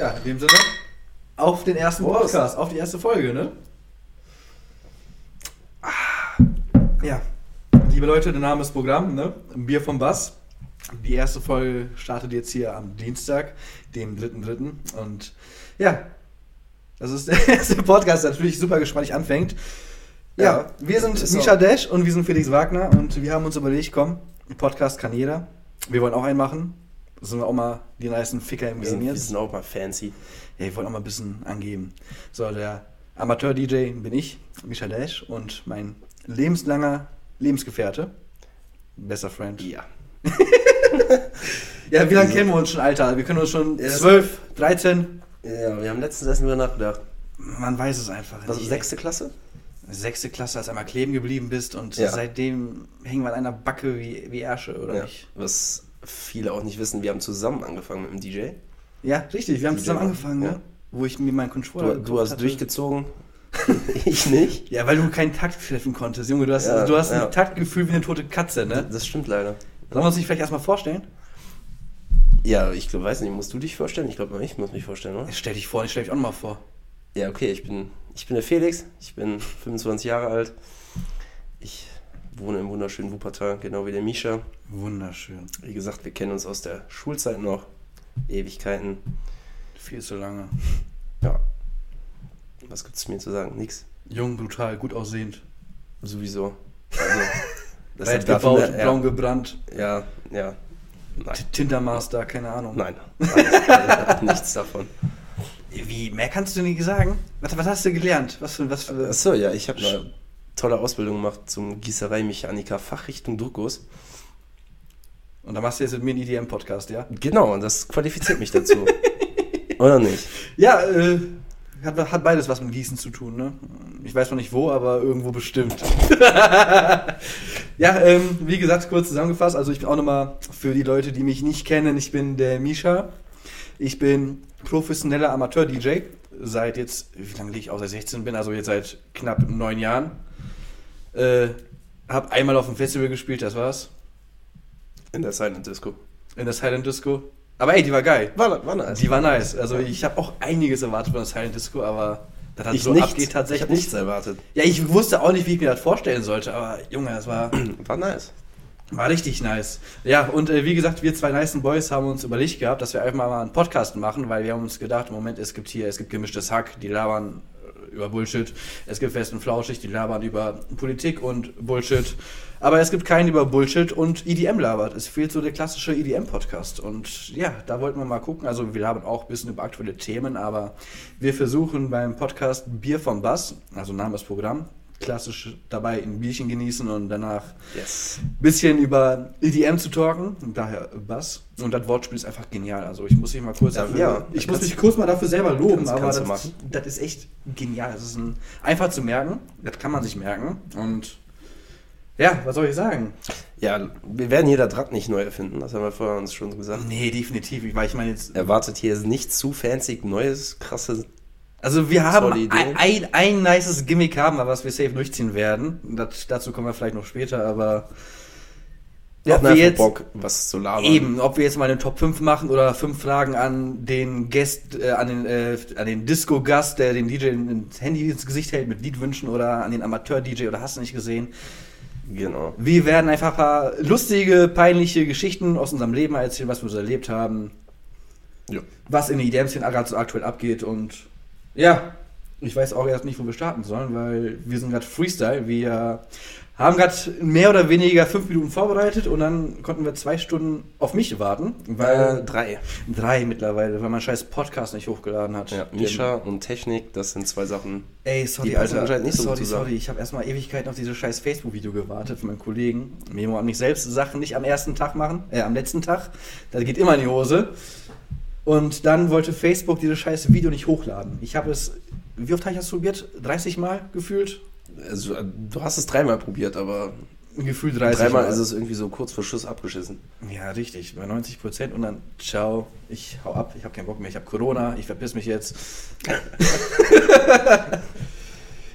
Ja, in dem Sinne, auf den ersten Prost. Podcast, auf die erste Folge, ne? Ah, Ja, liebe Leute, der Name ist Programm, ne? Bier vom Bass. Die erste Folge startet jetzt hier am Dienstag, dem 3.3. Und ja, das ist der erste Podcast, der natürlich super gespannt anfängt. Ja, Ja, wir sind Misha Dash und wir sind Felix Wagner und wir haben uns überlegt, komm, Podcast kann jeder. Wir wollen auch einen machen. Sind wir auch mal die nicen Ficker im sind, Game wir jetzt. sind auch mal fancy. Ja, ich wollte auch mal ein bisschen angeben. So, der Amateur-DJ bin ich, Misha Dash, und mein lebenslanger Lebensgefährte, bester Friend. Ja. Ja, wie lange kennen wir uns schon, Alter? Wir können uns schon Ja, das- 12, 13, Ja, wir haben letztens erst wieder nachgedacht. man weiß es einfach nicht. sechste Klasse? Sechste Klasse, als einmal kleben geblieben bist und Ja. seitdem hängen wir an einer Backe wie, wie Ärsche, oder Ja. nicht? Was viele auch nicht wissen, wir haben zusammen angefangen mit dem DJ. Ja, richtig, wir haben DJ, zusammen angefangen, ja. ne? Wo ich mir meinen Controller Du, du hast hatte. durchgezogen, ich nicht. Ja, weil du keinen Takt treffen konntest, Junge. Du hast, Ja, du hast ja. ein Taktgefühl wie eine tote Katze, ne? Das stimmt leider. Sollen wir uns nicht vielleicht erstmal vorstellen? Ja, ich glaub, weiß nicht, musst du dich vorstellen? Ich glaube, ich muss mich vorstellen, oder? Stell dich vor, ich stell dich auch noch mal vor. Ja, okay, ich bin, ich bin der Felix, ich bin 25 Jahre alt. Ich wohne im wunderschönen Wuppertal, genau wie der Misha. Wunderschön. Wie gesagt, wir kennen uns aus der Schulzeit noch. Ewigkeiten. Viel zu lange. Ja. Was gibt's mir zu sagen? Nix. Jung, brutal, gut aussehend. Sowieso. Also, das davon gebaut, der- braun gebrannt. Ja, ja. Nein. Tindermaster, keine Ahnung. Nein. Alles, nichts davon. Wie, mehr kannst du nicht sagen? Was, was hast du gelernt? Was für, was für... Achso, ja, ich habe tolle Ausbildung gemacht zum Gießereimechaniker Fachrichtung Druckguss. Und da machst du jetzt mit mir einen EDM-Podcast, ja? Genau, und das qualifiziert mich dazu. Oder nicht? Ja, äh, hat, hat beides was mit Gießen zu tun, ne? Ich weiß noch nicht wo, aber irgendwo bestimmt. ja, ähm, wie gesagt, kurz zusammengefasst, also ich bin auch nochmal für die Leute, die mich nicht kennen, ich bin der Misha. Ich bin professioneller Amateur-DJ. Seit jetzt, wie lange liege ich aus, seit 16 bin, also jetzt seit knapp neun Jahren. Äh, hab einmal auf dem Festival gespielt, das war's. In der Silent Disco. In der Silent Disco. Aber ey, die war geil. War, war nice. Die war nice. Also ich habe auch einiges erwartet von der Silent Disco, aber das hat ich so nichts. abgeht Ich habe tatsächlich. nichts erwartet. ja, ich wusste auch nicht, wie ich mir das vorstellen sollte, aber Junge, das war, War nice. war richtig nice. Ja, und äh, wie gesagt, wir zwei nice Boys haben uns überlegt gehabt, dass wir einfach mal einen Podcast machen, weil wir haben uns gedacht, im Moment, es gibt hier, es gibt gemischtes Hack, die labern über Bullshit. Es gibt Fest und Flauschig, die labern über Politik und Bullshit. Aber es gibt keinen über Bullshit und EDM labert. Es fehlt so der klassische EDM-Podcast. Und ja, da wollten wir mal gucken. Also wir labern auch ein bisschen über aktuelle Themen, aber wir versuchen beim Podcast Bier vom Bass, also Name ist Programm, klassisch dabei ein Bierchen genießen und danach Yes. bisschen über EDM zu talken, und daher Bass. Und das Wortspiel ist einfach genial. Also ich muss mich mal kurz Ja, dafür, ja, ich muss mich kurz mal dafür selber loben, kannst- aber kannst das, das ist echt genial. Das ist ein, einfach zu merken, das kann man sich merken. Und ja, was soll ich sagen? Ja, wir werden hier das Rad nicht neu erfinden, das haben wir vorher uns schon gesagt. Nee, definitiv. Weil ich meine jetzt, Erwartet hier nicht zu fancy, neues, krasses. Also wir haben ein, ein, ein nices Gimmick haben, wir, was wir safe durchziehen werden. Das, dazu kommen wir vielleicht noch später, aber Wir hatten wir einfach jetzt Bock, was zu labern. Eben, ob wir jetzt mal eine Top 5 machen oder fünf Fragen an den Gast, äh, an den, äh, an den Disco-Gast, der den DJ ins Handy ins Gesicht hält mit Liedwünschen oder an den Amateur-DJ oder hast du nicht gesehen. Genau. Wir werden einfach ein paar lustige, peinliche Geschichten aus unserem Leben erzählen, was wir so erlebt haben, Ja. was in gerade so aktuell abgeht und ja, ich weiß auch erst nicht, wo wir starten sollen, weil wir sind gerade Freestyle. Wir haben gerade mehr oder weniger fünf Minuten vorbereitet und dann konnten wir zwei Stunden auf mich warten, weil Äh, drei. drei mittlerweile, weil mein scheiß Podcast nicht hochgeladen hat. Ja, Misha und Technik, das sind zwei Sachen. Ey, sorry, Die Alter. anscheinend nicht so gut sorry, sorry. Ich habe erstmal Ewigkeiten auf dieses scheiß Facebook-Video gewartet von meinen Kollegen. Memo an mich selbst Sachen nicht am ersten Tag machen, äh, am letzten Tag. Das geht immer in die Hose. Und dann wollte Facebook dieses scheiß Video nicht hochladen. Ich habe es, wie oft habe ich das probiert? 30 Mal gefühlt? Also, du hast es dreimal probiert, aber Gefühlt 30 dreimal Mal. ist es irgendwie so kurz vor Schuss abgeschissen. Ja, richtig. Bei 90 Prozent und dann, ciao, ich hau ab, ich habe keinen Bock mehr, ich habe Corona, ich verpiss mich jetzt.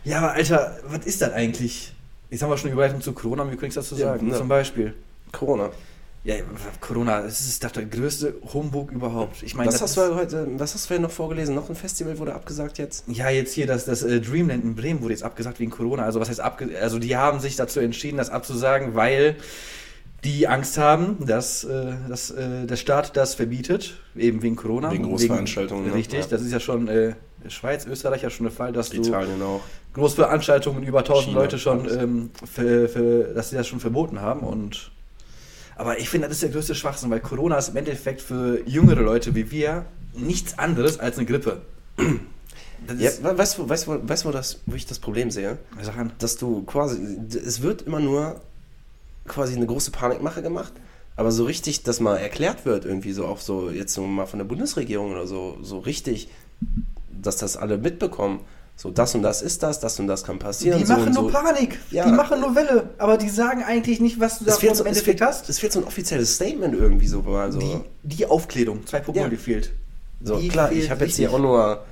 ja, aber Alter, was ist das eigentlich? Jetzt haben wir schon die Überleitung zu Corona, wie kann ich das zu Ja, sagen? ne. Zum Beispiel. Corona. Ja, Corona, das ist doch der größte Humbug überhaupt. Ich meine, Was das hast ist- du heute, was hast du denn noch vorgelesen? Noch ein Festival wurde abgesagt jetzt? Ja, jetzt hier das, das äh, Dreamland in Bremen wurde jetzt abgesagt wegen Corona. Also was heißt abge also die haben sich dazu entschieden, das abzusagen, weil die Angst haben, dass, äh, dass äh, der Staat das verbietet, eben wegen Corona. Wegen Großveranstaltungen, ne? richtig, Ja. das ist ja schon äh, Schweiz, Österreich ja schon der Fall, dass du Italien auch. Großveranstaltungen über 1000 China, Leute schon, ähm, für, für, dass sie das schon verboten haben und aber ich finde, das ist der größte Schwachsinn, weil Corona ist im Endeffekt für jüngere Leute wie wir nichts anderes als eine Grippe. Ja, weißt du, weißt, du, weißt du, wo, das, wo ich das Problem sehe? Sag an. Dass du quasi, es wird immer nur quasi eine große Panikmache gemacht, aber so richtig, dass mal erklärt wird, irgendwie so auch so, jetzt mal von der Bundesregierung oder so, so richtig, dass das alle mitbekommen. So, das und das ist das, das und das kann passieren. Die so machen nur so. Panik, Ja. die machen nur Welle, aber die sagen eigentlich nicht, was du fehlt, so, im Endeffekt hast. es fehlt so ein offizielles Statement irgendwie so. Also, Die, die Aufklärung, 2.0, Ja. die fehlt. so die klar, fehlt ich habe jetzt hier auch nur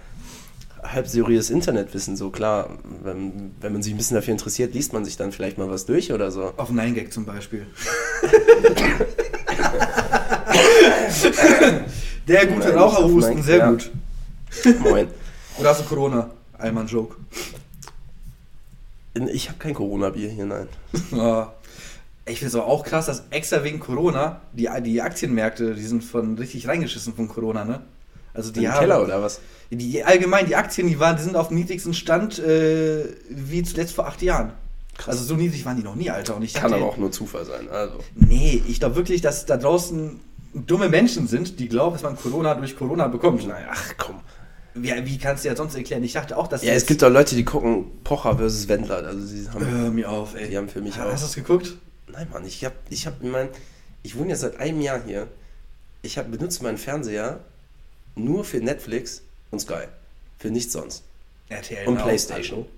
halb seriöses Internetwissen. So klar, wenn, wenn man sich ein bisschen dafür interessiert, liest man sich dann vielleicht mal was durch oder so. Auf 9gag zum Beispiel. Der gute Nein, Raucherhusten, sehr Nine- gut. Moin. Oder hast du Corona? Einmal ein Joke. Ich habe kein Corona-Bier hier, nein. Ich finde es aber auch krass, dass extra wegen Corona die, die Aktienmärkte, die sind von richtig reingeschissen von Corona, ne? Also die haben, Keller oder was? Die, allgemein, die Aktien, die waren, die sind auf dem niedrigsten Stand äh, wie zuletzt vor acht Jahren. Also so niedrig waren die noch nie, Alter. Und ich Kann aber auch nur Zufall sein. Also. Nee, ich glaube wirklich, dass da draußen dumme Menschen sind, die glauben, dass man Corona durch Corona bekommt. Naja, ach komm. Wie, wie kannst du ja sonst erklären? Ich dachte auch, dass Ja, es gibt doch Leute, die gucken Pocher versus Wendler. Also sie haben. Hör mir auf, ey. Die haben für mich Hast auch- du es geguckt? Nein, Mann, ich hab, ich hab, mein, ich wohne jetzt seit einem Jahr hier. Ich hab, benutze meinen Fernseher nur für Netflix und Sky. Für nichts sonst. RTL Und Playstation. hallo.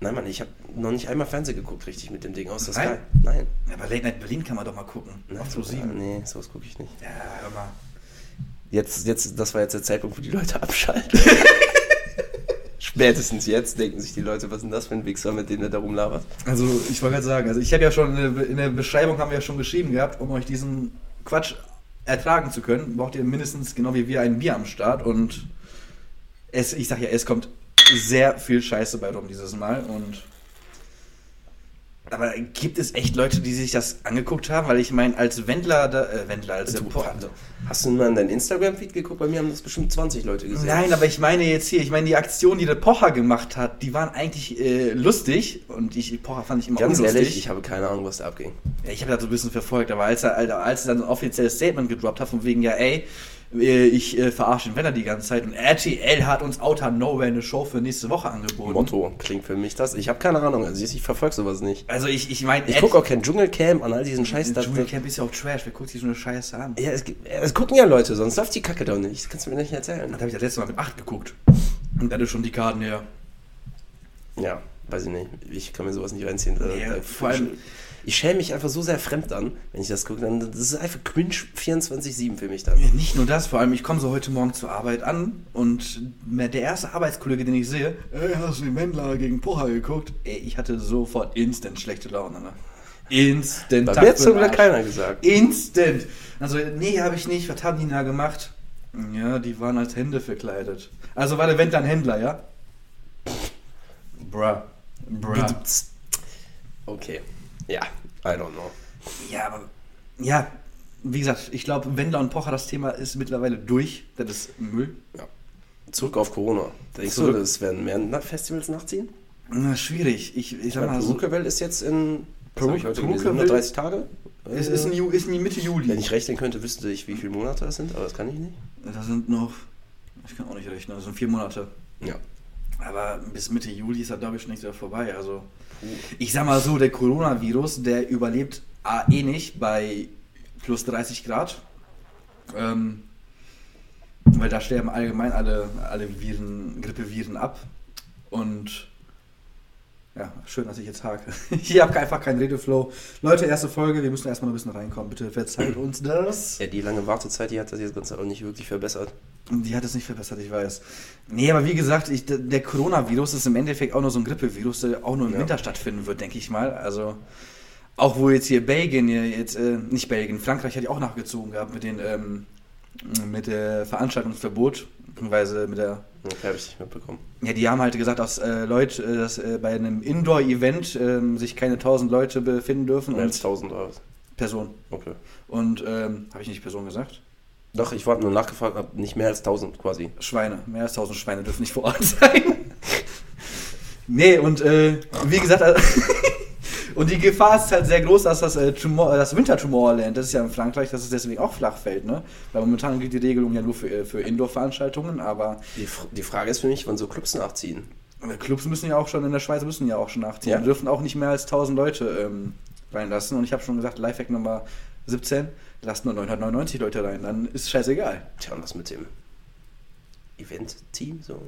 Nein, Mann, ich habe noch nicht einmal Fernsehen geguckt, richtig mit dem Ding aus der? Sky. Nein. Ja, aber Late Night Berlin kann man doch mal gucken. Nein, Auf Pro ja, 7. nee, sowas gucke ich nicht. Ja, hör mal. Jetzt, jetzt, das war jetzt der Zeitpunkt, wo die Leute abschalten. Spätestens jetzt denken sich die Leute, was ist denn das für ein Wichser, mit dem der da rumlabert? Also, ich wollte gerade sagen, also ich habe ja schon in der- in der Beschreibung haben wir ja schon geschrieben gehabt, um euch diesen Quatsch ertragen zu können, braucht ihr mindestens genau wie wir ein Bier am Start und es, ich sag ja, es kommt sehr viel Scheiße bei rum dieses Mal und aber gibt es echt Leute, die sich das angeguckt haben? Weil ich meine, als Wendler, da, äh, Wendler, als Du, Boah, Hast du mal in dein Instagram-Feed geguckt? Bei mir haben das bestimmt 20 Leute gesehen. Nein, aber ich meine jetzt hier, ich meine die Aktion, die der Pocher gemacht hat, die waren eigentlich äh, lustig und ich, Pocher fand ich immer Ganz unlustig. ehrlich, ich habe keine Ahnung, was da abging. Ja, ich habe das so ein bisschen verfolgt, aber als er, als er dann ein offizielles Statement gedroppt hat, von wegen, ja, ey, äh, ich äh, verarsche den Wenner die ganze Zeit und RTL hat uns Outer Nowhere eine Show für nächste Woche angeboten. Motto klingt für mich das. Ich habe keine Ahnung, also ich, ich verfolge sowas nicht. Also ich, ich meine, Ich gucke auch kein Dschungelcamp an all diesen Scheiß. Das, Junior Camp ist ja auch Trash, wer guckt sich so eine Scheiße an? ja, es, es gucken ja Leute, sonst läuft die Kacke doch nicht. Das kannst du mir nicht erzählen. Das habe ich das letzte Mal mit 8 geguckt. Und da hatte schon die Karten her. Ja, weiß ich nicht. Ich kann mir sowas nicht reinziehen. Da, Ja, da, vor allem- ich schäme mich einfach so sehr fremd an, wenn ich das gucke. Dann, das ist einfach cringe 24-7 für mich dann. Ja, Nicht nur das, vor allem, ich komme so heute Morgen zur Arbeit an und der erste Arbeitskollege, den ich sehe, ey, hast du den Wendler gegen Pocher geguckt? Ey, ich hatte sofort instant schlechte Laune, ne? Instant. Bei mir hat zum Glück keiner gesagt. Instant. Also, nee, habe ich nicht. Was haben die da gemacht? Ja, die waren als Hände verkleidet. Also war der Wendler ein Händler, ja? Bruh. Bruh. Okay. Ja, I don't know. Ja, aber, ja, wie gesagt, ich glaube, Wendler und Pocher, das Thema ist mittlerweile durch. Das ist Müll. Zurück auf Corona. Denkst Zurück. du, es werden mehr Festivals nachziehen? Na, schwierig. Ich, ich Ich sag mal so, Perukewelle ist jetzt in was Peru- hab ich heute gelesen, Perukewelle- 130 Tage. es ist, in, ist in Mitte Juli. Wenn ich rechnen könnte, wüsste ich, wie viele Monate das sind, aber das kann ich nicht. Das sind noch, ich kann auch nicht rechnen, das sind vier Monate. Ja. Aber bis Mitte Juli ist da, glaube ich, schon nicht wieder vorbei. Also, ich sag mal so, der Coronavirus, der überlebt A, eh nicht bei plus 30 Grad. Ähm, weil da sterben allgemein alle, alle Viren, Grippeviren ab. Und ja, schön, dass ich jetzt hake. Ich habe einfach keinen Redeflow. Leute, erste Folge, wir müssen erstmal ein bisschen reinkommen. Bitte verzeiht uns das. Ja, die lange Wartezeit, die hat das jetzt Ganze auch nicht wirklich verbessert. Die hat es nicht verbessert, ich weiß. Nee, aber wie gesagt, ich, der- Coronavirus ist im Endeffekt auch nur so ein Grippevirus, der auch nur im Ja. Winter stattfinden wird, denke ich mal. Also, Auch wo jetzt hier Belgien, jetzt, äh, nicht Belgien, Frankreich hat ja auch nachgezogen gehabt mit den, ähm, mit der Veranstaltungsverbot, beziehungsweise mit der, Okay, habe ich nicht mitbekommen. ja, die haben halt gesagt, dass äh, Leute, äh, dass äh, bei einem Indoor-Event ähm, sich keine 1000 Leute befinden dürfen Mehr als und 1000 Euro. Personen. Okay. Und, ähm, habe ich nicht Person gesagt? Doch, ich wollte nur nachgefragt, ob nicht mehr als 1000 quasi. Schweine, mehr als 1000 Schweine dürfen nicht vor Ort sein. nee, und äh, wie gesagt, äh, und die Gefahr ist halt sehr groß, dass das, äh, Tumor, das Winter Tomorrowland, das ist ja in Frankreich, dass es deswegen auch flach fällt, ne? Weil momentan gilt die Regelung ja nur für, äh, für Indoor-Veranstaltungen, aber Die, die Frage ist für mich, wann so Clubs nachziehen. äh, Clubs müssen ja auch schon, in der Schweiz müssen ja auch schon nachziehen. Ja. Die dürfen auch nicht mehr als 1000 Leute ähm, reinlassen. Und ich habe schon gesagt, Lifehack Nummer 17, lasst nur 999 Leute rein, dann ist scheißegal. Tja, und was mit dem Event-Team? So,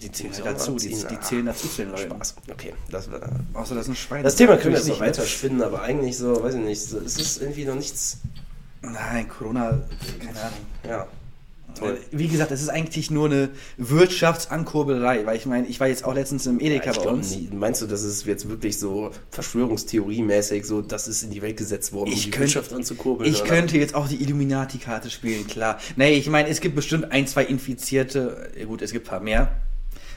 Die zählen halt dazu, die, die Ah, zählen dazu zu den Leuten. Spaß. Okay, das, war, Außer das sind Schweine. das Thema können wir jetzt noch nicht, weiter spinnen, aber eigentlich so, weiß ich nicht, so, es ist irgendwie noch nichts. Nein, Corona, keine Ahnung. Ja, toll. Äh, Wie gesagt, es ist eigentlich nur eine Wirtschaftsankurbelei, weil ich meine, ich war jetzt auch letztens im Edeka Ja, ich bei uns. nie. Meinst du, das ist jetzt wirklich so Verschwörungstheorie-mäßig, so, das ist in die Welt gesetzt worden, um Ich die könnt- Wirtschaft anzukurbeln? Ich oder? könnte jetzt auch die Illuminati-Karte spielen, klar. Nee, ich meine, es gibt bestimmt ein, zwei Infizierte, äh, gut, es gibt ein paar mehr,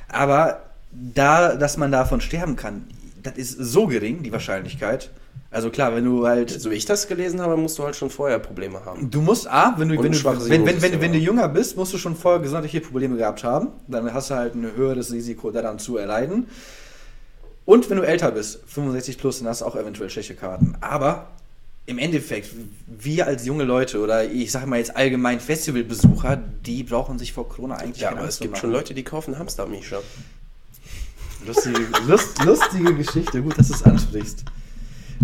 aber da, dass man davon sterben kann, das ist so gering, die Wahrscheinlichkeit. Also klar, wenn du halt So wie ich das gelesen habe, musst du halt schon vorher Probleme haben. Du musst A, wenn du, wenn, du, wenn, wenn, wenn, wenn du jünger bist, musst du schon vorher gesundheitliche Probleme gehabt haben. Dann hast du halt ein höheres Risiko daran zu erleiden. Und wenn du älter bist, 65 plus, dann hast du auch eventuell schlechte Karten. Aber im Endeffekt, wir als junge Leute oder ich sage mal jetzt allgemein Festivalbesucher, die brauchen sich vor Corona eigentlich Ja, keine aber es gibt machen. schon Leute, die kaufen Hamster, Misha. Lustige, lust, lustige Geschichte, gut, dass du es ansprichst.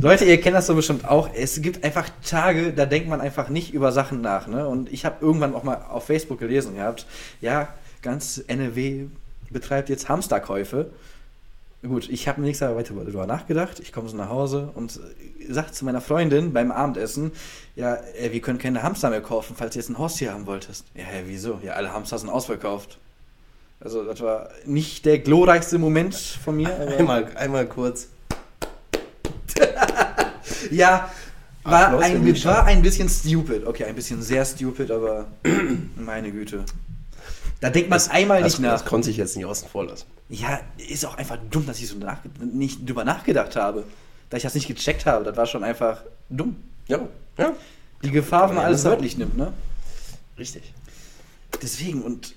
Leute, ihr kennt das so bestimmt auch. Es gibt einfach Tage, da denkt man einfach nicht über Sachen nach. Ne? Und ich habe irgendwann auch mal auf Facebook gelesen gehabt, ja, ganz NRW betreibt jetzt Hamsterkäufe. Gut, ich habe mir nichts weiter darüber nachgedacht. Ich komme so nach Hause und sage zu meiner Freundin beim Abendessen, ja, äh, wir können keine Hamster mehr kaufen, falls du jetzt ein Haustier haben wolltest. Ja, hä, wieso? Ja, alle Hamster sind ausverkauft. Also das war nicht der glorreichste Moment von mir. Einmal, einmal kurz. Ja, war Applaus ein, war ein bisschen stupid. Okay, ein bisschen sehr stupid, aber meine Güte. Da denkt man einmal Das, nicht das nach. konnte ich jetzt nicht außen vor lassen. Ja, ist auch einfach dumm, dass ich so nach, nicht drüber nachgedacht habe. Da ich das nicht gecheckt habe. Das war schon einfach dumm. Ja, ja. Die Gefahr, wenn man alles das- wörtlich nimmt, ne? Richtig. Deswegen und.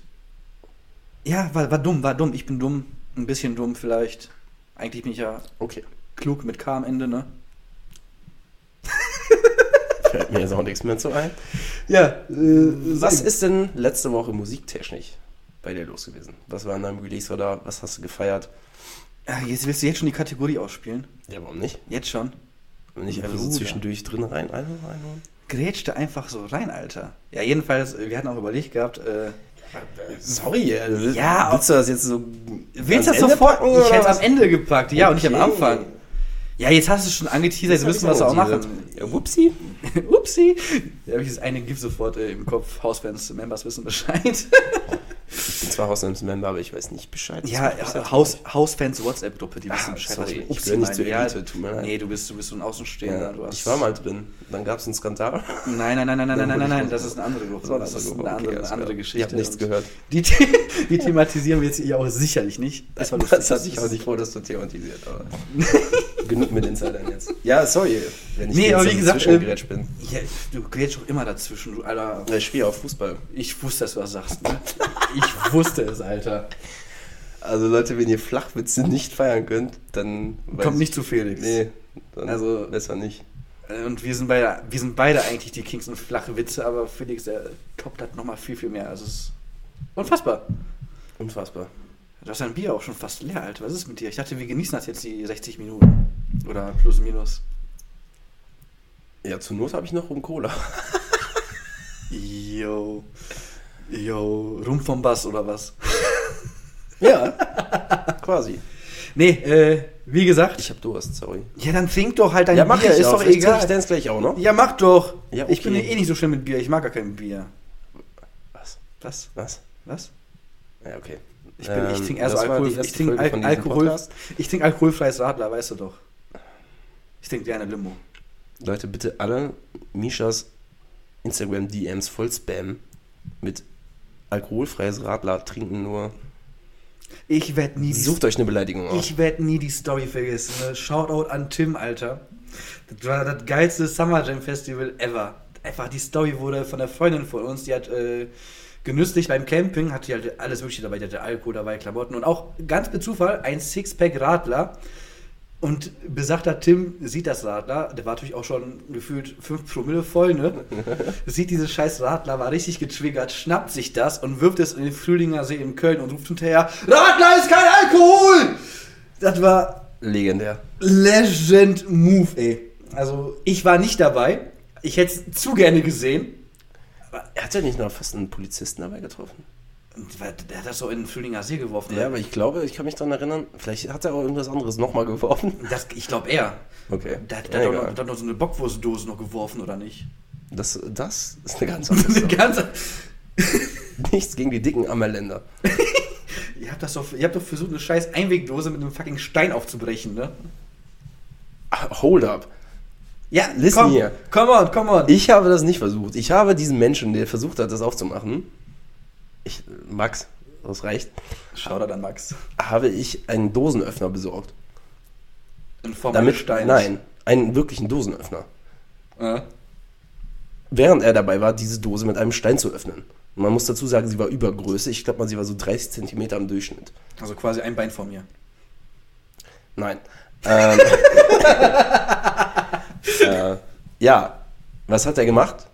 Ja, war, war dumm, war dumm. Ich bin dumm. Ein bisschen dumm vielleicht. Eigentlich bin ich ja Okay. klug mit K am Ende, ne? Fällt mir jetzt auch nichts mehr zu ein. Ja, äh, Was ist denn letzte Woche musiktechnisch bei dir los gewesen? Was war an deinem Release oder was hast du gefeiert? Ah, Jetzt willst du jetzt schon die Kategorie ausspielen? Ja, warum nicht? Jetzt schon? Und nicht einfach so Bruder. zwischendurch drin rein einhauen? einhauen? grätschte einfach so rein, Alter. Ja, jedenfalls, wir hatten auch überlegt gehabt, äh, Sorry, äh, Ja, willst du das jetzt so. willst du das sofort? Ich hätte es am Ende gepackt, ja, und nicht am Okay. Anfang. Ja, jetzt hast du es schon angeteasert, jetzt müssen wir es auch machen. Ja, whoopsie. Upsi. Da habe ich das eine GIF sofort äh, im Kopf. Hausfans, Members wissen Bescheid. Ich bin zwar Hausnummer, aber ich weiß nicht Bescheid. ja, Das ja ist Haus, Hausfans WhatsApp-Gruppe, die Ah, wissen Bescheid. sorry, mit ich Upsi gehöre nicht zur Ja, Elite, tut mir leid. Nee, du bist, du bist so ein Außenstehender. Ja, ich war mal drin. Dann gab es einen Skandal. Nein, nein, nein, nein, nein, nein, nein, nein, das ist eine andere Gruppe. Das eine ist andere eine andere, okay, andere alles Geschichte. Ich habe nichts gehört. Die, The- die thematisieren wir jetzt hier auch sicherlich nicht. Das war. Das hatte ich auch nicht vor, dass du thematisiert, aber. Genug mit Insidern jetzt. Ja, sorry, wenn ich Nee, jetzt aber wie gesagt, zwischengegrätscht bin. Ja, du grätsch doch immer dazwischen, du Alter. Ja, Ich spiele auch Fußball. Ich wusste, dass du was sagst, ne? Ich wusste es, Alter. Also Leute, wenn ihr Flachwitze nicht feiern könnt, dann Kommt ich- nicht zu Felix. Nee, dann Also- besser nicht. Äh, Und wir sind beide, wir sind beide eigentlich die Kings und flache Witze, aber Felix, der toppt das nochmal viel, viel mehr. Also es ist unfassbar. Unfassbar. Du hast dein Bier auch schon fast leer, Alter. Was ist mit dir? Ich dachte, wir genießen das jetzt die 60 Minuten. Oder plus minus. Ja, zur Not habe ich noch rum Cola. Yo. Yo. Rum vom Bass oder was? Ja, quasi. Nee, äh, wie gesagt. Ich habe Durst, sorry. Ja, dann trink doch halt dein ja, mach Bier, ich ist auch. doch trinke egal. Ich dann gleich auch noch. Ja, mach doch. Ja, Ich bin ja okay. eh nicht so schlimm mit Bier. Ich mag gar kein Bier. Was? Was? Was? Was? Ja, okay. Ich, bin, ich trinke eher so Alkohol. Ich trinke Al Alkohol. Ich trinke alkoholfreies Radler, weißt du doch. Ich trinke gerne Limo. Leute, bitte alle Mishas Instagram-DMs voll spammen mit alkoholfreies Radler trinken nur. Ich werde nie, die- Sucht euch eine Beleidigung aus. ich werd nie die Story vergessen. Ne? Shoutout an Tim, Alter. Das war das geilste Summer Jam Festival ever. Einfach die Story wurde von der Freundin von uns, die hat äh, genüsslich beim Camping, hatte halt alles Mögliche dabei. Die hatte Alkohol dabei, Klamotten und auch ganz per Zufall ein Sixpack Radler. Und besagter Tim sieht das Radler, der war natürlich auch schon gefühlt 5 Promille voll, ne? sieht dieses scheiß Radler, war richtig getriggert, schnappt sich das und wirft es in den Frühlinger See in Köln und ruft hinterher, Radler ist kein Alkohol! Das war Legendär. Legend Move, ey. Also, ich war nicht dabei. Ich hätte es zu gerne gesehen. Er hat ja nicht noch fast einen Polizisten dabei getroffen. Der hat das so in den Frühlinger See geworfen. Ja, ne? aber ich glaube, ich kann mich daran erinnern, vielleicht hat er auch irgendwas anderes nochmal geworfen. das, ich glaube er. Okay. Der, hat- Ja, hat, doch egal. noch, so eine Bockwurstdose noch geworfen, oder nicht? Das, das ist eine ganz andere Eine Sache. ganze, Nichts gegen die dicken Ammerländer. ihr, habt das doch, ihr habt doch versucht, eine scheiß Einwegdose mit einem fucking Stein aufzubrechen, ne? Ah, Hold up. Ja, Listen komm, hier. come on, come on. Ich habe das nicht versucht. Ich habe diesen Menschen, der versucht hat, das aufzumachen, ich, Max, das reicht, Shoutout an Max. habe ich einen Dosenöffner besorgt. In Form Damit, eines Steins. nein, einen wirklichen Dosenöffner. Äh, Während er dabei war, diese Dose mit einem Stein zu öffnen. Und man muss dazu sagen, sie war Übergröße. Ich glaube mal, sie war so 30 Zentimeter im Durchschnitt. also quasi ein Bein von mir. Nein. Ähm, äh, ja, was hat er gemacht?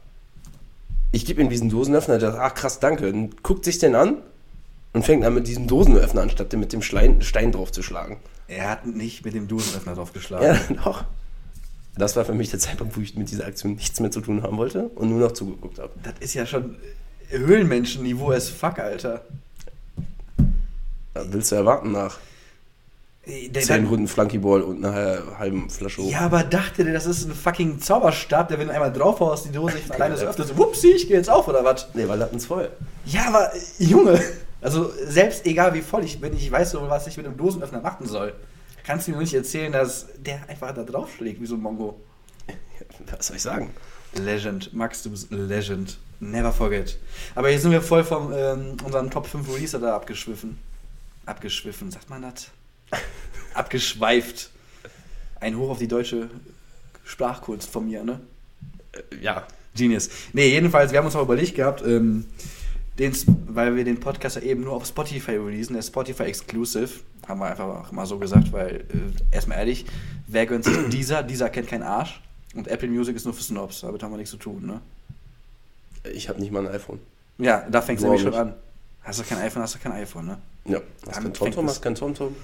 Ich gebe ihm diesen Dosenöffner, der sagt, ach krass, danke. Und guckt sich den an und fängt an mit diesem Dosenöffner, anstatt mit dem Stein, Stein drauf zu schlagen. Er hat nicht mit dem Dosenöffner draufgeschlagen. Ja, doch. Das war für mich der Zeitpunkt, wo ich mit dieser Aktion nichts mehr zu tun haben wollte und nur noch zugeguckt habe. Das ist ja schon Höhlenmenschen-Niveau as fuck, Alter. Was willst du erwarten nach Der, zehn Runden Flunkyball und einer halben Flasche ja, aber dachte der, das ist ein fucking Zauberstab, der, wenn du einmal draufhaust, die Dose sich von alleine so öffnet, so, wupsi, ich geh jetzt auf, oder was? Nee, weil hatten's voll. Ja, aber, Junge, also selbst egal wie voll ich bin, ich weiß so, was ich mit dem Dosenöffner machen soll. Kannst du mir nicht erzählen, dass der einfach da draufschlägt, wie so ein Mongo. Was soll ich sagen? Legend, Max, du bist Legend. Never forget. Aber jetzt sind wir voll von ähm, unseren Top 5 Releaser da abgeschwiffen. Abgeschwiffen, sagt man das? Abgeschweift. Ein Hoch auf die deutsche Sprachkunst von mir, ne? Äh, ja. Genius. Nee, jedenfalls, wir haben uns auch überlegt gehabt, ähm, den, weil wir den Podcast ja eben nur auf Spotify releasen, der Spotify Exclusive, haben wir einfach auch mal so gesagt, weil, äh, erstmal ehrlich, wer gönnt sich dieser? Dieser kennt keinen Arsch. Und Apple Music ist nur für Snobs, damit haben wir nichts zu tun, ne? Ich habe nicht mal ein iPhone. Ja, da fängt es nämlich schon an. Hast du kein iPhone, hast du kein iPhone, ne? Ja. Hast Damit kein TomTom? Hast kein TomTom?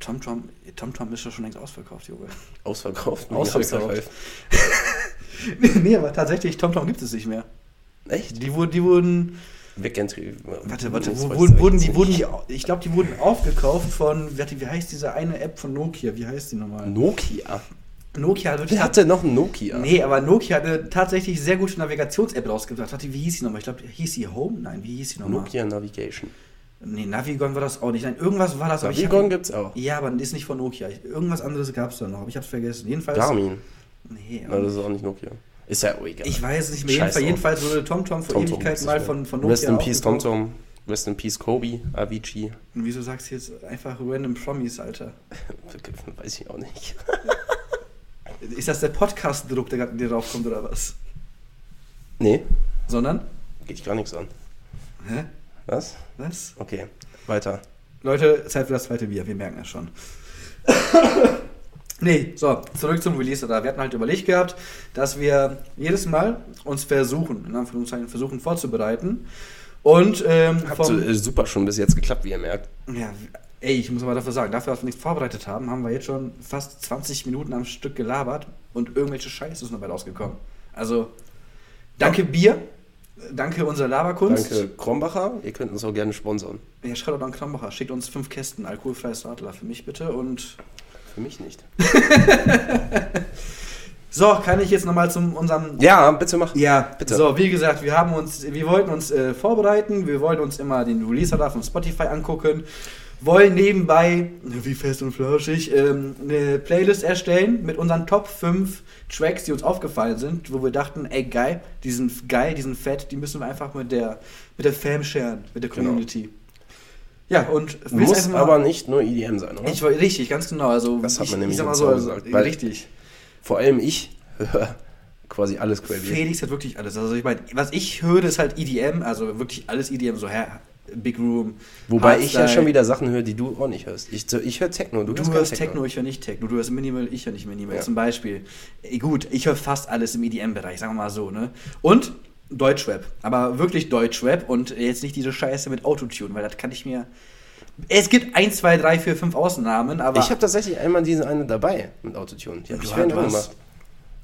TomTom, TomTom ist doch schon längst ausverkauft, Junge. Ausverkauft? Ausverkauft. nee, aber tatsächlich, TomTom gibt es nicht mehr. Echt? Die wurden, die wurden Weggentry. Warte, warte, wo, wurden, ich wurden die, wurden die, ich glaube, die wurden aufgekauft von, warte, wie heißt diese eine App von Nokia? Wie heißt die nochmal? Nokia. Nokia hat wirklich. Hatte noch ein Nokia? Nee, aber Nokia hat eine tatsächlich sehr gute Navigations-App rausgebracht. Wie hieß die nochmal? Ich glaube, hieß sie Home? Nein, wie hieß die nochmal? Nokia Navigation. Nee, Navigon war das auch nicht. Nein, irgendwas war das. aber ich Navigon hab- gibt's auch. Ja, aber ist nicht von Nokia. Irgendwas anderes gab es da noch, aber ich hab's vergessen. Jedenfalls. Garmin. Nee, Na, das ist auch nicht Nokia. Ist ja egal. ich weiß es nicht mehr. Jedenfalls, drauf. jedenfalls wurde TomTom vor TomTom Ewigkeiten ist mal von, von. Nokia. Rest in Peace. TomTom. Rest in Peace Kobe, Avicii. Und wieso sagst du jetzt einfach random Promis, Alter? Weiß ich auch nicht. Ist das der Podcast-Druck, der gerade in dir raufkommt oder was? Nee, Sondern? geht dich gar nichts an. Hä? Was? Was? Okay, weiter. Leute, Zeit für das zweite Bier, wir merken es schon. nee, so, zurück zum Release. Da wir hatten halt überlegt gehabt, dass wir jedes Mal uns versuchen, in Anführungszeichen versuchen vorzubereiten. Und ähm, Hat vom- so, äh, super schon bis jetzt geklappt, wie ihr merkt. Ja, ey, ich muss aber dafür sagen, dafür, dass wir nichts vorbereitet haben, haben wir jetzt schon fast 20 Minuten am Stück gelabert und irgendwelche Scheiße ist dabei rausgekommen. Also, danke Bier, danke unserer Laberkunst. Danke Krombacher, ihr könnt uns auch gerne sponsern. Ja, Shoutout an Krambacher, schickt uns fünf Kästen alkoholfreies Radler für mich bitte und Für mich nicht. So, kann ich jetzt nochmal zu unserem Ja, bitte mach. Ja, Bitte. So, wie gesagt, wir haben uns, wir wollten uns äh, vorbereiten, wir wollten uns immer den Release-Radar von Spotify angucken, wollen nebenbei, wie fest und flauschig, ähm, eine Playlist erstellen mit unseren Top 5 Tracks, die uns aufgefallen sind, wo wir dachten, ey geil, die sind geil, die sind fett, die müssen wir einfach mit der, mit der Fam sharen, mit der Genau. Community. Ja, und Muss mal- aber nicht nur EDM sein, oder? ich, richtig, ganz genau. Also, Das hat ich, man nämlich ich mal so, gesagt, weil- richtig. Vor allem ich höre quasi alles querbeet. Felix hat wirklich alles. Also ich meine, was ich höre, ist halt EDM, also wirklich alles EDM, so her, Big Room. Wobei ich ja schon wieder Sachen höre, die du auch nicht hörst. Ich, ich höre Techno, du, Du, hörst Techno, ich höre nicht Techno. Du hörst Minimal, ich höre nicht Minimal. Ja. Zum Beispiel. Eh, Gut, ich höre fast alles im EDM-Bereich, sagen wir mal so, ne? Und Deutschrap. Aber wirklich Deutschrap und jetzt nicht diese Scheiße mit Autotune, weil das kann ich mir. Es gibt 1, 2, 3, 4, 5 Ausnahmen, aber. Ich habe tatsächlich einmal diese eine dabei mit Autotune. Die habe ich vorhin auch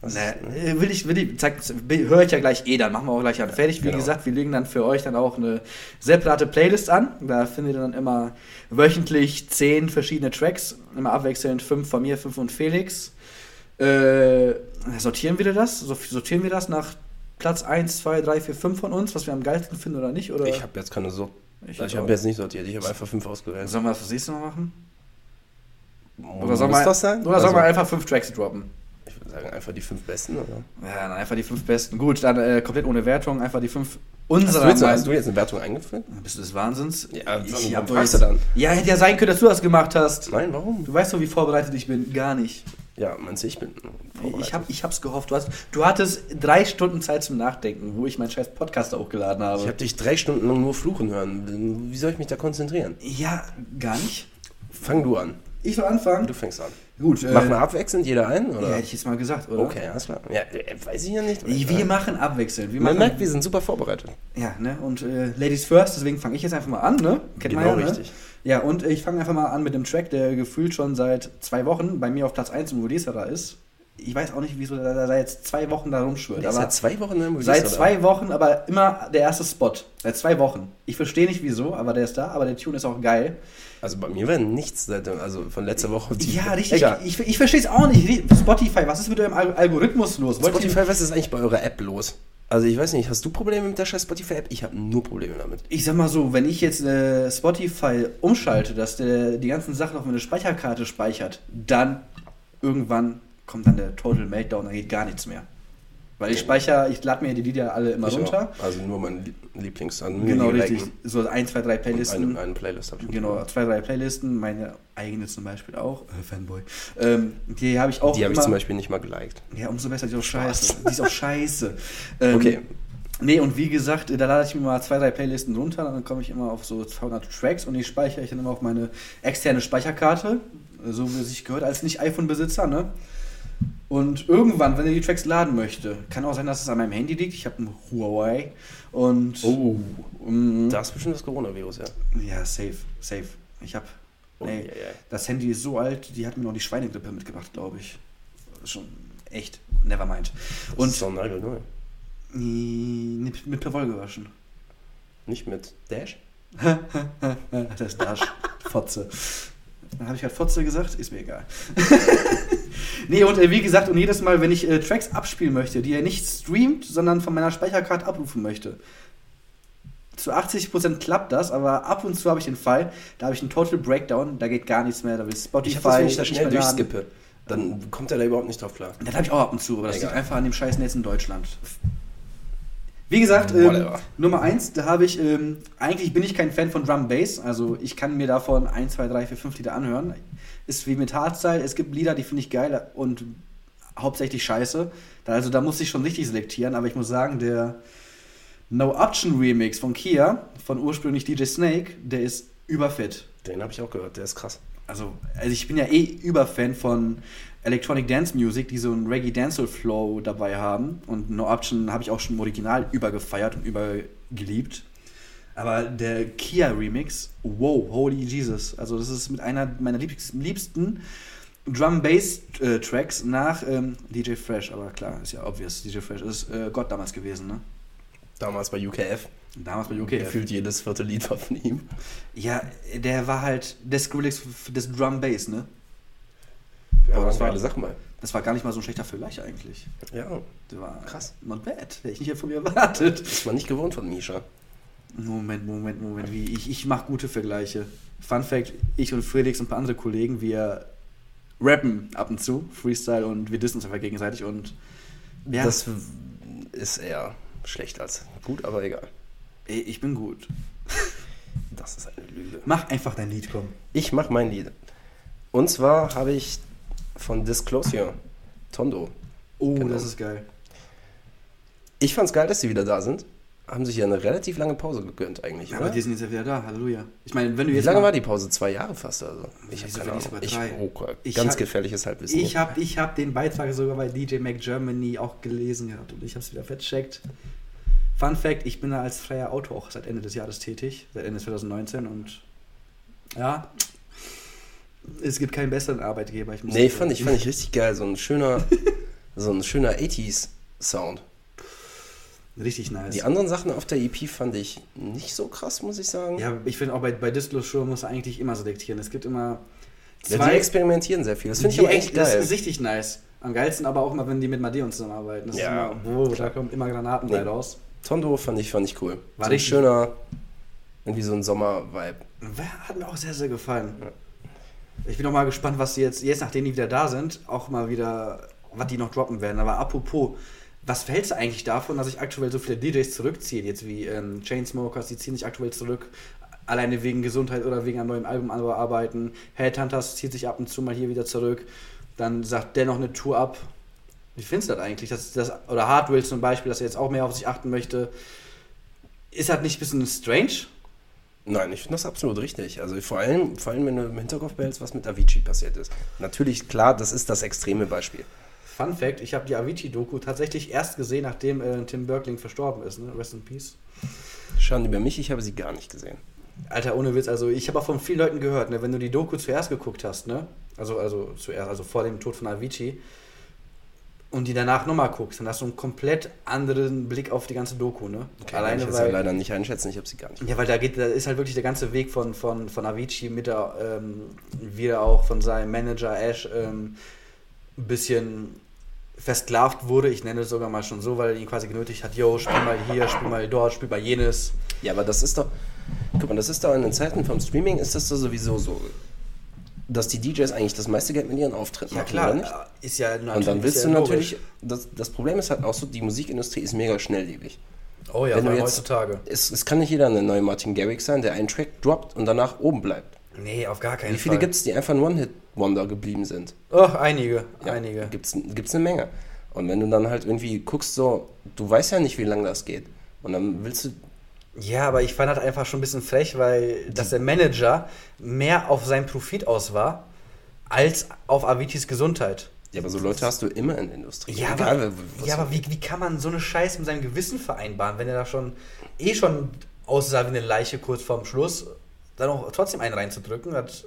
was? Ne, ist- äh, will ich, will ich, zeig, höre ich ja gleich eh, dann machen wir auch gleich an. Fertig, wie Genau. gesagt, wir legen dann für euch dann auch eine separate Playlist an. Da findet ihr dann immer wöchentlich zehn verschiedene Tracks, immer abwechselnd fünf von mir, fünf von Felix. Äh, sortieren wir das? So- Sortieren wir das nach Platz 1, 2, 3, 4, 5 von uns, was wir am geilsten finden oder nicht? Oder? Ich habe jetzt keine Sort. Ich Ich, hab habe jetzt nicht sortiert, ich habe einfach fünf ausgewählt. Sollen wir das das nächste Mal machen? Oder sollen wir, das sein? oder Also, wir einfach fünf Tracks droppen? Sagen, einfach die fünf besten, oder? Ja, dann einfach die fünf besten. Gut, dann äh, komplett ohne Wertung, einfach die fünf Hast unserer du, jetzt, hast du jetzt eine Wertung eingeführt? Bist du des Wahnsinns? Ja, ich warum hab fragst du dann? Ja, hätte ja sein können, dass du das gemacht hast. Nein, warum? Du weißt doch, wie vorbereitet ich bin. Gar nicht. Ja, meinst du, ich bin? Ich, hab, ich hab's gehofft. Du, hast, du hattest drei Stunden Zeit zum Nachdenken, wo ich meinen scheiß Podcast hochgeladen habe. Ich habe dich drei Stunden lang nur fluchen hören. Wie soll ich mich da konzentrieren? ja, gar nicht. Fang du an. Ich soll anfangen. Du fängst an. Gut, äh, Machen wir abwechselnd jeder einen, ja, oder? hätte ich jetzt mal gesagt, oder? okay, alles klar. Ja, äh, weiß ich ja nicht. Wir machen abwechselnd. Wir Man machen, merkt, wir sind super vorbereitet. Ja, ne? Und äh, Ladies first, deswegen fange ich jetzt einfach mal an, ne? Kennt man Genau ja, ne? richtig. Ja, und ich fange einfach mal an mit dem Track, der gefühlt schon seit zwei Wochen bei mir auf Platz 1 im Release-Radar ist. Ich weiß auch nicht, wieso da jetzt zwei Wochen da rumschwirrt. Der ist seit zwei Wochen im Release, seit zwei Wochen, aber immer der erste Spot. Seit zwei Wochen. Ich verstehe nicht wieso, aber der ist da, aber der Tune ist auch geil. Also bei mir war nichts seit, also von letzter Woche. die- Ja, richtig. Egal. Ich, ich verstehe es auch nicht. Spotify, was ist mit eurem Al- Algorithmus los? Wollt Spotify, was ist eigentlich bei eurer App los? Also ich weiß nicht, hast du Probleme mit der scheiß Spotify-App? Ich habe nur Probleme damit. Ich sag mal so, wenn ich jetzt äh, Spotify umschalte, dass der die ganzen Sachen auf meine Speicherkarte speichert, dann irgendwann kommt dann der Total Meltdown, dann geht gar nichts mehr. Weil ich speichere, ich lade mir die Lieder alle immer Ich runter. auch. Also nur mein Lie- Lieblings. Also nur Genau, richtig. Liken. So ein, zwei, drei Und Playlisten. Eine, eine Playlist habe ich. Genau, zwei, drei Playlisten, meine eigene zum Beispiel auch, äh, Fanboy. Ähm, die habe ich auch Die habe ich zum Beispiel nicht mal geliked. Ja, umso besser, die ist auch scheiße. Die ist auch scheiße. Ähm, Okay. Nee, und wie gesagt, da lade ich mir mal zwei, drei Playlisten runter, dann komme ich immer auf so 200 Tracks und die speichere ich dann immer auf meine externe Speicherkarte, so wie es sich gehört, als Nicht-iPhone-Besitzer, ne? Und irgendwann, wenn er die Tracks laden möchte, kann auch sein, dass es an meinem Handy liegt. Ich habe ein Huawei und. Oh. Mm, Da ist bestimmt das Coronavirus, ja. ja, safe, safe. Ich habe. Oh, Nee, ja, ja. das Handy ist so alt, die hat mir noch die Schweinegrippe mitgebracht, glaube ich. Schon echt, never mind. Das Und ist doch nagelneu. mit, mit Perwoll gewaschen. Nicht mit Dash? Das ist Dash. Fotze. Dann habe ich halt Fotze gesagt, ist mir egal. nee, und äh, wie gesagt, und jedes Mal, wenn ich äh, Tracks abspielen möchte, die er nicht streamt, sondern von meiner Speicherkarte abrufen möchte, zu 80% klappt das, aber ab und zu habe ich den Fall, da habe ich einen Total Breakdown, da geht gar nichts mehr, da will Spotify Ich habe das, wenn ich da schnell durchskippe. Dann kommt er da überhaupt nicht drauf klar. Das habe ich auch ab und zu, aber das Egal. liegt einfach an dem scheiß Netz in Deutschland. Wie gesagt, ähm. Nummer eins, da habe ich, ähm, eigentlich bin ich kein Fan von Drum Bass, also ich kann mir davon 1, 2, 3, 4, 5 Lieder anhören. Ist wie mit Hardstyle, es gibt Lieder, die finde ich geil und hauptsächlich scheiße. Also da muss ich schon richtig selektieren, aber ich muss sagen, der No Option Remix von Kia, von ursprünglich DJ Snake, der ist überfett. Den habe ich auch gehört, der ist krass. Also, also ich bin ja eh Überfan von Electronic Dance Music, die so einen Reggae Dancehall Flow dabei haben. Und No Option habe ich auch schon im Original übergefeiert und übergeliebt. Aber der Kia Remix, wow, holy Jesus. Also das ist mit einer meiner liebsten, liebsten Drum Bass äh, Tracks nach ähm, DJ Fresh. Aber klar, ist ja obvious. DJ Fresh ist äh, Gott damals gewesen, ne? Damals bei UKF. Damals bei UK. Gefühlt jedes vierte Lied war von ihm. Ja, der war halt der Skrillex des Drum Bass, ne? Ja, Aber das war- geile Sachen bei. Das war gar nicht mal so ein schlechter Vergleich eigentlich. Ja, Das war Krass. Not bad. Hätte ich nicht von mir erwartet. ist man nicht gewohnt von Misha. Moment, Moment, Moment. Wie? Ich, ich mache gute Vergleiche. Fun Fact: Ich und Felix und ein paar andere Kollegen, wir rappen ab und zu, Freestyle und wir dissen uns einfach gegenseitig und ja, Das ist eher schlecht als gut, aber egal. ich bin gut. Das ist eine Lüge. Mach einfach dein Lied, komm. Ich mach mein Lied. Und zwar habe ich von Disclosure Tondo. Oh, Genau. das ist geil. Ich fand's geil, dass sie wieder da sind. Haben sich ja eine relativ lange Pause gegönnt eigentlich, Ja, aber die sind jetzt ja wieder da, Halleluja. Ich meine, wenn du Wie jetzt lange mal- war die Pause? Zwei Jahre fast also. Ich habe Wieso keine ich Ahnung. Ich, oh, Gott, Ich ganz hab- gefährliches Halbwissen. Ich habe ich hab den Beitrag sogar bei DJ Mac Germany auch gelesen gehabt und ich habe es wieder vercheckt. Fun Fact: Ich bin da als freier Autor auch seit Ende des Jahres tätig, seit Ende 2019 und ja, es gibt keinen besseren Arbeitgeber. Ich nee, fand ich, fand ich richtig geil. So ein schöner, so ein schöner 80s Sound. Richtig nice. Die anderen Sachen auf der EP fand ich nicht so krass, muss ich sagen. ja, ich finde auch bei, bei Disclosure muss man eigentlich immer selektieren. Es gibt immer Ja, zwei. die experimentieren sehr viel. Das finde ich aber echt echt- Das geil. ist richtig nice. Am geilsten aber auch immer, wenn die mit Madeon zusammenarbeiten. Das Ja, ist immer, oh, da kommen immer Granaten Nee. raus. Tondo fand ich, fand ich cool. War so ein schöner, irgendwie so ein Sommer-Vibe. Hat mir auch sehr, sehr gefallen. Ich bin auch mal gespannt, was die jetzt, jetzt nachdem die wieder da sind, auch mal wieder, was die noch droppen werden. Aber apropos, was fällt eigentlich davon, dass sich aktuell so viele DJs zurückziehen? Jetzt wie ähm, Chainsmokers, die ziehen sich aktuell zurück, alleine wegen Gesundheit oder wegen einem neuen Album arbeiten. Headhunters zieht sich ab und zu mal hier wieder zurück. Dann sagt der noch eine Tour ab. Wie findest du das eigentlich? Das, das, oder Hardwell zum Beispiel, dass er jetzt auch mehr auf sich achten möchte. Ist das nicht ein bisschen strange? Nein, ich finde das absolut richtig. Also vor allem, vor allem, wenn du im Hinterkopf behältst, was mit Avicii passiert ist. Natürlich, klar, das ist das extreme Beispiel. Fun Fact: Ich habe die Avicii-Doku tatsächlich erst gesehen, nachdem äh, Tim Berkling verstorben ist. Ne? Rest in Peace. Schande über mich, ich habe sie gar nicht gesehen. Alter, ohne Witz, also ich habe auch von vielen Leuten gehört, ne, wenn du die Doku zuerst geguckt hast, ne? Also, also zuerst, also vor dem Tod von Avicii und die danach nochmal guckst, dann hast du einen komplett anderen Blick auf die ganze Doku, ne? Okay, Alleine ich weil. leider nicht einschätzen, ich habe sie gar nicht. Ja, weil da geht, da ist halt wirklich der ganze Weg von, von, von Avicii mit der, ähm, wie er auch von seinem Manager Ash ähm, ein bisschen versklavt wurde. Ich nenne es sogar mal schon so, weil er ihn quasi genötigt hat, yo, spiel mal hier, spiel mal dort, spiel mal jenes. Ja, aber das ist doch, guck mal, das ist doch in den Zeiten vom Streaming ist das doch sowieso so, dass die DJs eigentlich das meiste Geld mit ihren Auftritten Ja machen, klar, oder nicht? ist ja natürlich Und dann willst du natürlich, das, das Problem ist halt auch so, die Musikindustrie ist mega schnelllebig. Oh ja, jetzt- heutzutage. Es, es kann nicht jeder eine neue Martin Garrix sein, der einen Track droppt und danach oben bleibt. Nee, auf gar keinen Wie viele Fall. gibt es, die einfach ein One-Hit-Wonder geblieben sind? Oh, einige, Ja, einige. Gibt's, gibt's eine Menge. Und wenn du dann halt irgendwie guckst, so, du weißt ja nicht, wie lange das geht. Und dann willst du, Ja, aber ich fand das einfach schon ein bisschen frech, weil dass der Manager mehr auf seinen Profit aus war, als auf Aviciis Gesundheit. ja, aber so Leute hast du immer in der Industrie. Ja, Egal, aber, was ja, aber wie, wie kann man so eine Scheiße mit seinem Gewissen vereinbaren, wenn er da schon eh schon aussah wie eine Leiche kurz vorm Schluss, dann auch trotzdem einen reinzudrücken, das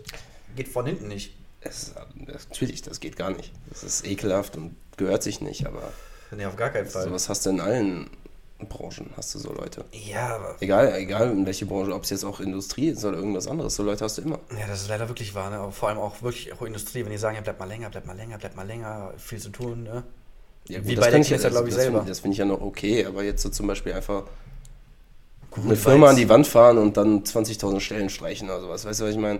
geht von hinten nicht. es, natürlich, das geht gar nicht. Das ist ekelhaft und gehört sich nicht, aber Nee, auf gar keinen Fall. sowas hast du in allen Branchen, hast du so Leute. Ja, aber Egal, egal in welche Branche, ob es jetzt auch Industrie ist oder irgendwas anderes, so Leute hast du immer. Ja, das ist leider wirklich wahr, ne? Aber vor allem auch wirklich auch Industrie, wenn die sagen, ja, bleib mal länger, bleib mal länger, bleib mal länger, viel zu tun, ne? Ja, Wie das bei der Künstler, das- glaub ich, das selber. Find, das finde ich ja noch okay, aber jetzt so zum Beispiel einfach Gut, eine Firma an die Wand fahren und dann 20.000 Stellen streichen oder sowas. Weißt du, was ich meine?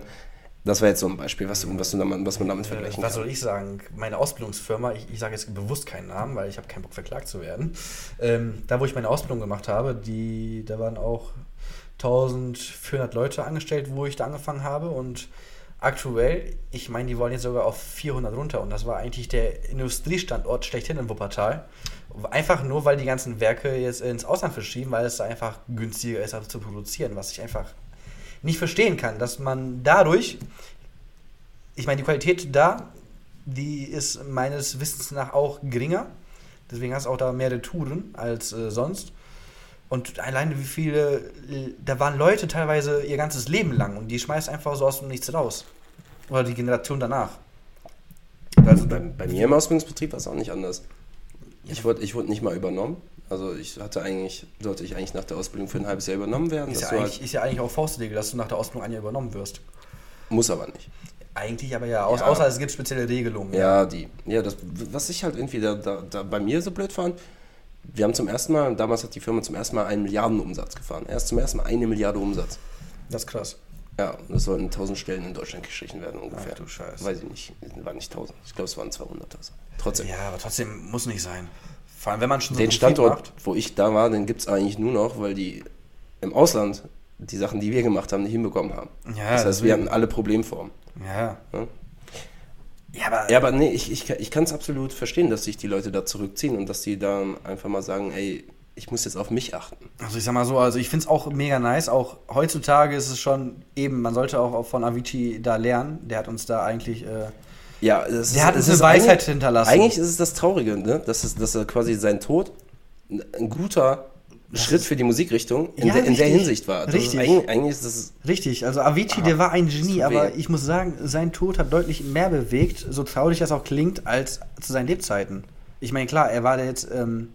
Das war jetzt so ein Beispiel, was, was, du damit, was man damit Äh, vergleichen was kann. soll ich sagen? Meine Ausbildungsfirma, ich, ich sage jetzt bewusst keinen Namen, weil ich habe keinen Bock verklagt zu werden. Ähm, da, wo ich meine Ausbildung gemacht habe, die, da waren auch 1400 Leute angestellt, wo ich da angefangen habe und aktuell, ich meine, die wollen jetzt sogar auf 400 runter und das war eigentlich der Industriestandort schlechthin in Wuppertal. Einfach nur, weil die ganzen Werke jetzt ins Ausland verschieben, weil es da einfach günstiger ist, also zu produzieren, was ich einfach nicht verstehen kann, dass man dadurch ich meine, die Qualität da, die ist meines Wissens nach auch geringer. Deswegen hast du auch da mehr Retouren als äh, sonst. Und alleine wie viele, da waren Leute teilweise ihr ganzes Leben lang und die schmeißt einfach so aus dem Nichts raus. Oder die Generation danach. Also, Bei, bei mir im Ausbildungsbetrieb war es auch nicht anders. Ich wurde, ich wurde nicht mal übernommen. Also ich hatte eigentlich, sollte ich eigentlich nach der Ausbildung für ein halbes Jahr übernommen werden. ist, ja du eigentlich, ist ja eigentlich auch Faustregel, dass du nach der Ausbildung ein Jahr übernommen wirst. halt, muss aber nicht. Eigentlich aber ja, aus, Ja. außer es gibt spezielle Regelungen. Ja, die. Ja, das, was ich halt irgendwie da, da, da bei mir so blöd fand, wir haben zum ersten Mal, damals hat die Firma zum ersten Mal einen Milliardenumsatz gefahren. Erst zum ersten Mal eine Milliarde Umsatz. Das ist krass. Ja, und das sollten 1000 Stellen in Deutschland gestrichen werden ungefähr. Ach du Scheiße. Weiß ich nicht, war nicht 1000. Ich glaube, es waren 200. Also. Trotzdem. Ja, aber trotzdem muss nicht sein. Vor allem, wenn man schon so den Standort, macht. wo ich da war, den gibt es eigentlich nur noch, weil die im Ausland die Sachen, die wir gemacht haben, nicht hinbekommen haben. Ja, das heißt, wir hatten alle Problemformen. Ja. Ja? Ja, aber, Ja, aber nee, ich, ich, ich kann es absolut verstehen, dass sich die Leute da zurückziehen und dass die da einfach mal sagen, ey, ich muss jetzt auf mich achten. also ich sag mal so, also ich finde es auch mega nice. Auch heutzutage ist es schon eben, man sollte auch von Avicii da lernen. Der hat uns da eigentlich. Äh, Ja, das Der hat das uns eine Weisheit hinterlassen. Eigentlich ist es das Traurige, ne? dass, es, dass er quasi sein Tod ein- guter Schritt für die Musikrichtung in, Ja, der, in der. Hinsicht war. Das Richtig. Ist eigentlich, eigentlich ist das Richtig, also Avicii, der war ein Genie, aber ich muss sagen, sein Tod hat deutlich mehr bewegt, so traurig das auch klingt, als zu seinen Lebzeiten. Ich meine, klar, er war der jetzt ähm,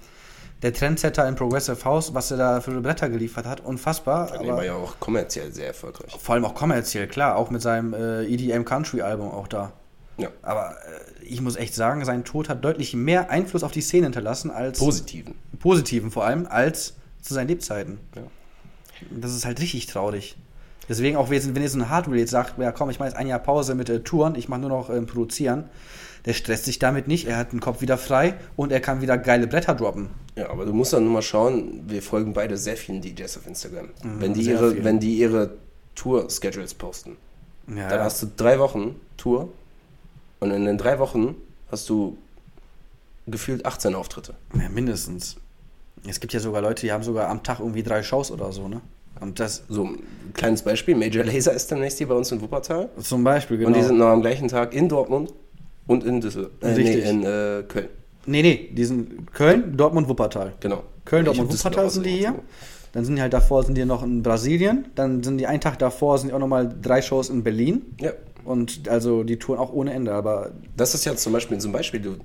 der Trendsetter im Progressive House, was er da für Bretter geliefert hat, unfassbar. aber war ja auch kommerziell sehr erfolgreich. vor allem auch kommerziell, klar, auch mit seinem äh, EDM Country Album auch da. Ja. Aber äh, ich muss echt sagen, sein Tod hat deutlich mehr Einfluss auf die Szene hinterlassen als Positiven. positiven vor allem als zu seinen Lebzeiten. Ja. Das ist halt richtig traurig. Deswegen auch, wenn jetzt so ein Hardware jetzt sagt, ja komm, ich mache jetzt ein Jahr Pause mit äh, Touren, ich mache nur noch ähm, produzieren, der stresst sich damit nicht, er hat den Kopf wieder frei und er kann wieder geile Bretter droppen. Ja, aber du musst dann nur mal schauen, wir folgen beide sehr vielen DJs auf Instagram. wenn, die Mhm, ihre, viel. wenn die ihre Tour-Schedules posten, Ja, dann hast du drei Wochen Tour und in den drei Wochen hast du gefühlt 18 Auftritte. ja, mindestens. Es gibt ja sogar Leute, die haben sogar am Tag irgendwie drei Shows oder so, ne? Und das So ein kleines Beispiel, Major Laser ist demnächst hier bei uns in Wuppertal. zum Beispiel, genau. Und die sind noch am gleichen Tag in Dortmund und in Düsseldorf. Äh, nee, Richtig. in äh, Köln. nee, nee, die sind Köln, Dortmund, Wuppertal. Genau. Köln, Dortmund, Wuppertal sind die hier. Dann sind die halt davor, sind die noch in Brasilien. Dann sind die einen Tag davor, sind die auch nochmal drei Shows in Berlin. Ja. Und also die touren auch ohne Ende, aber Das ist ja zum Beispiel zum Beispiel, du,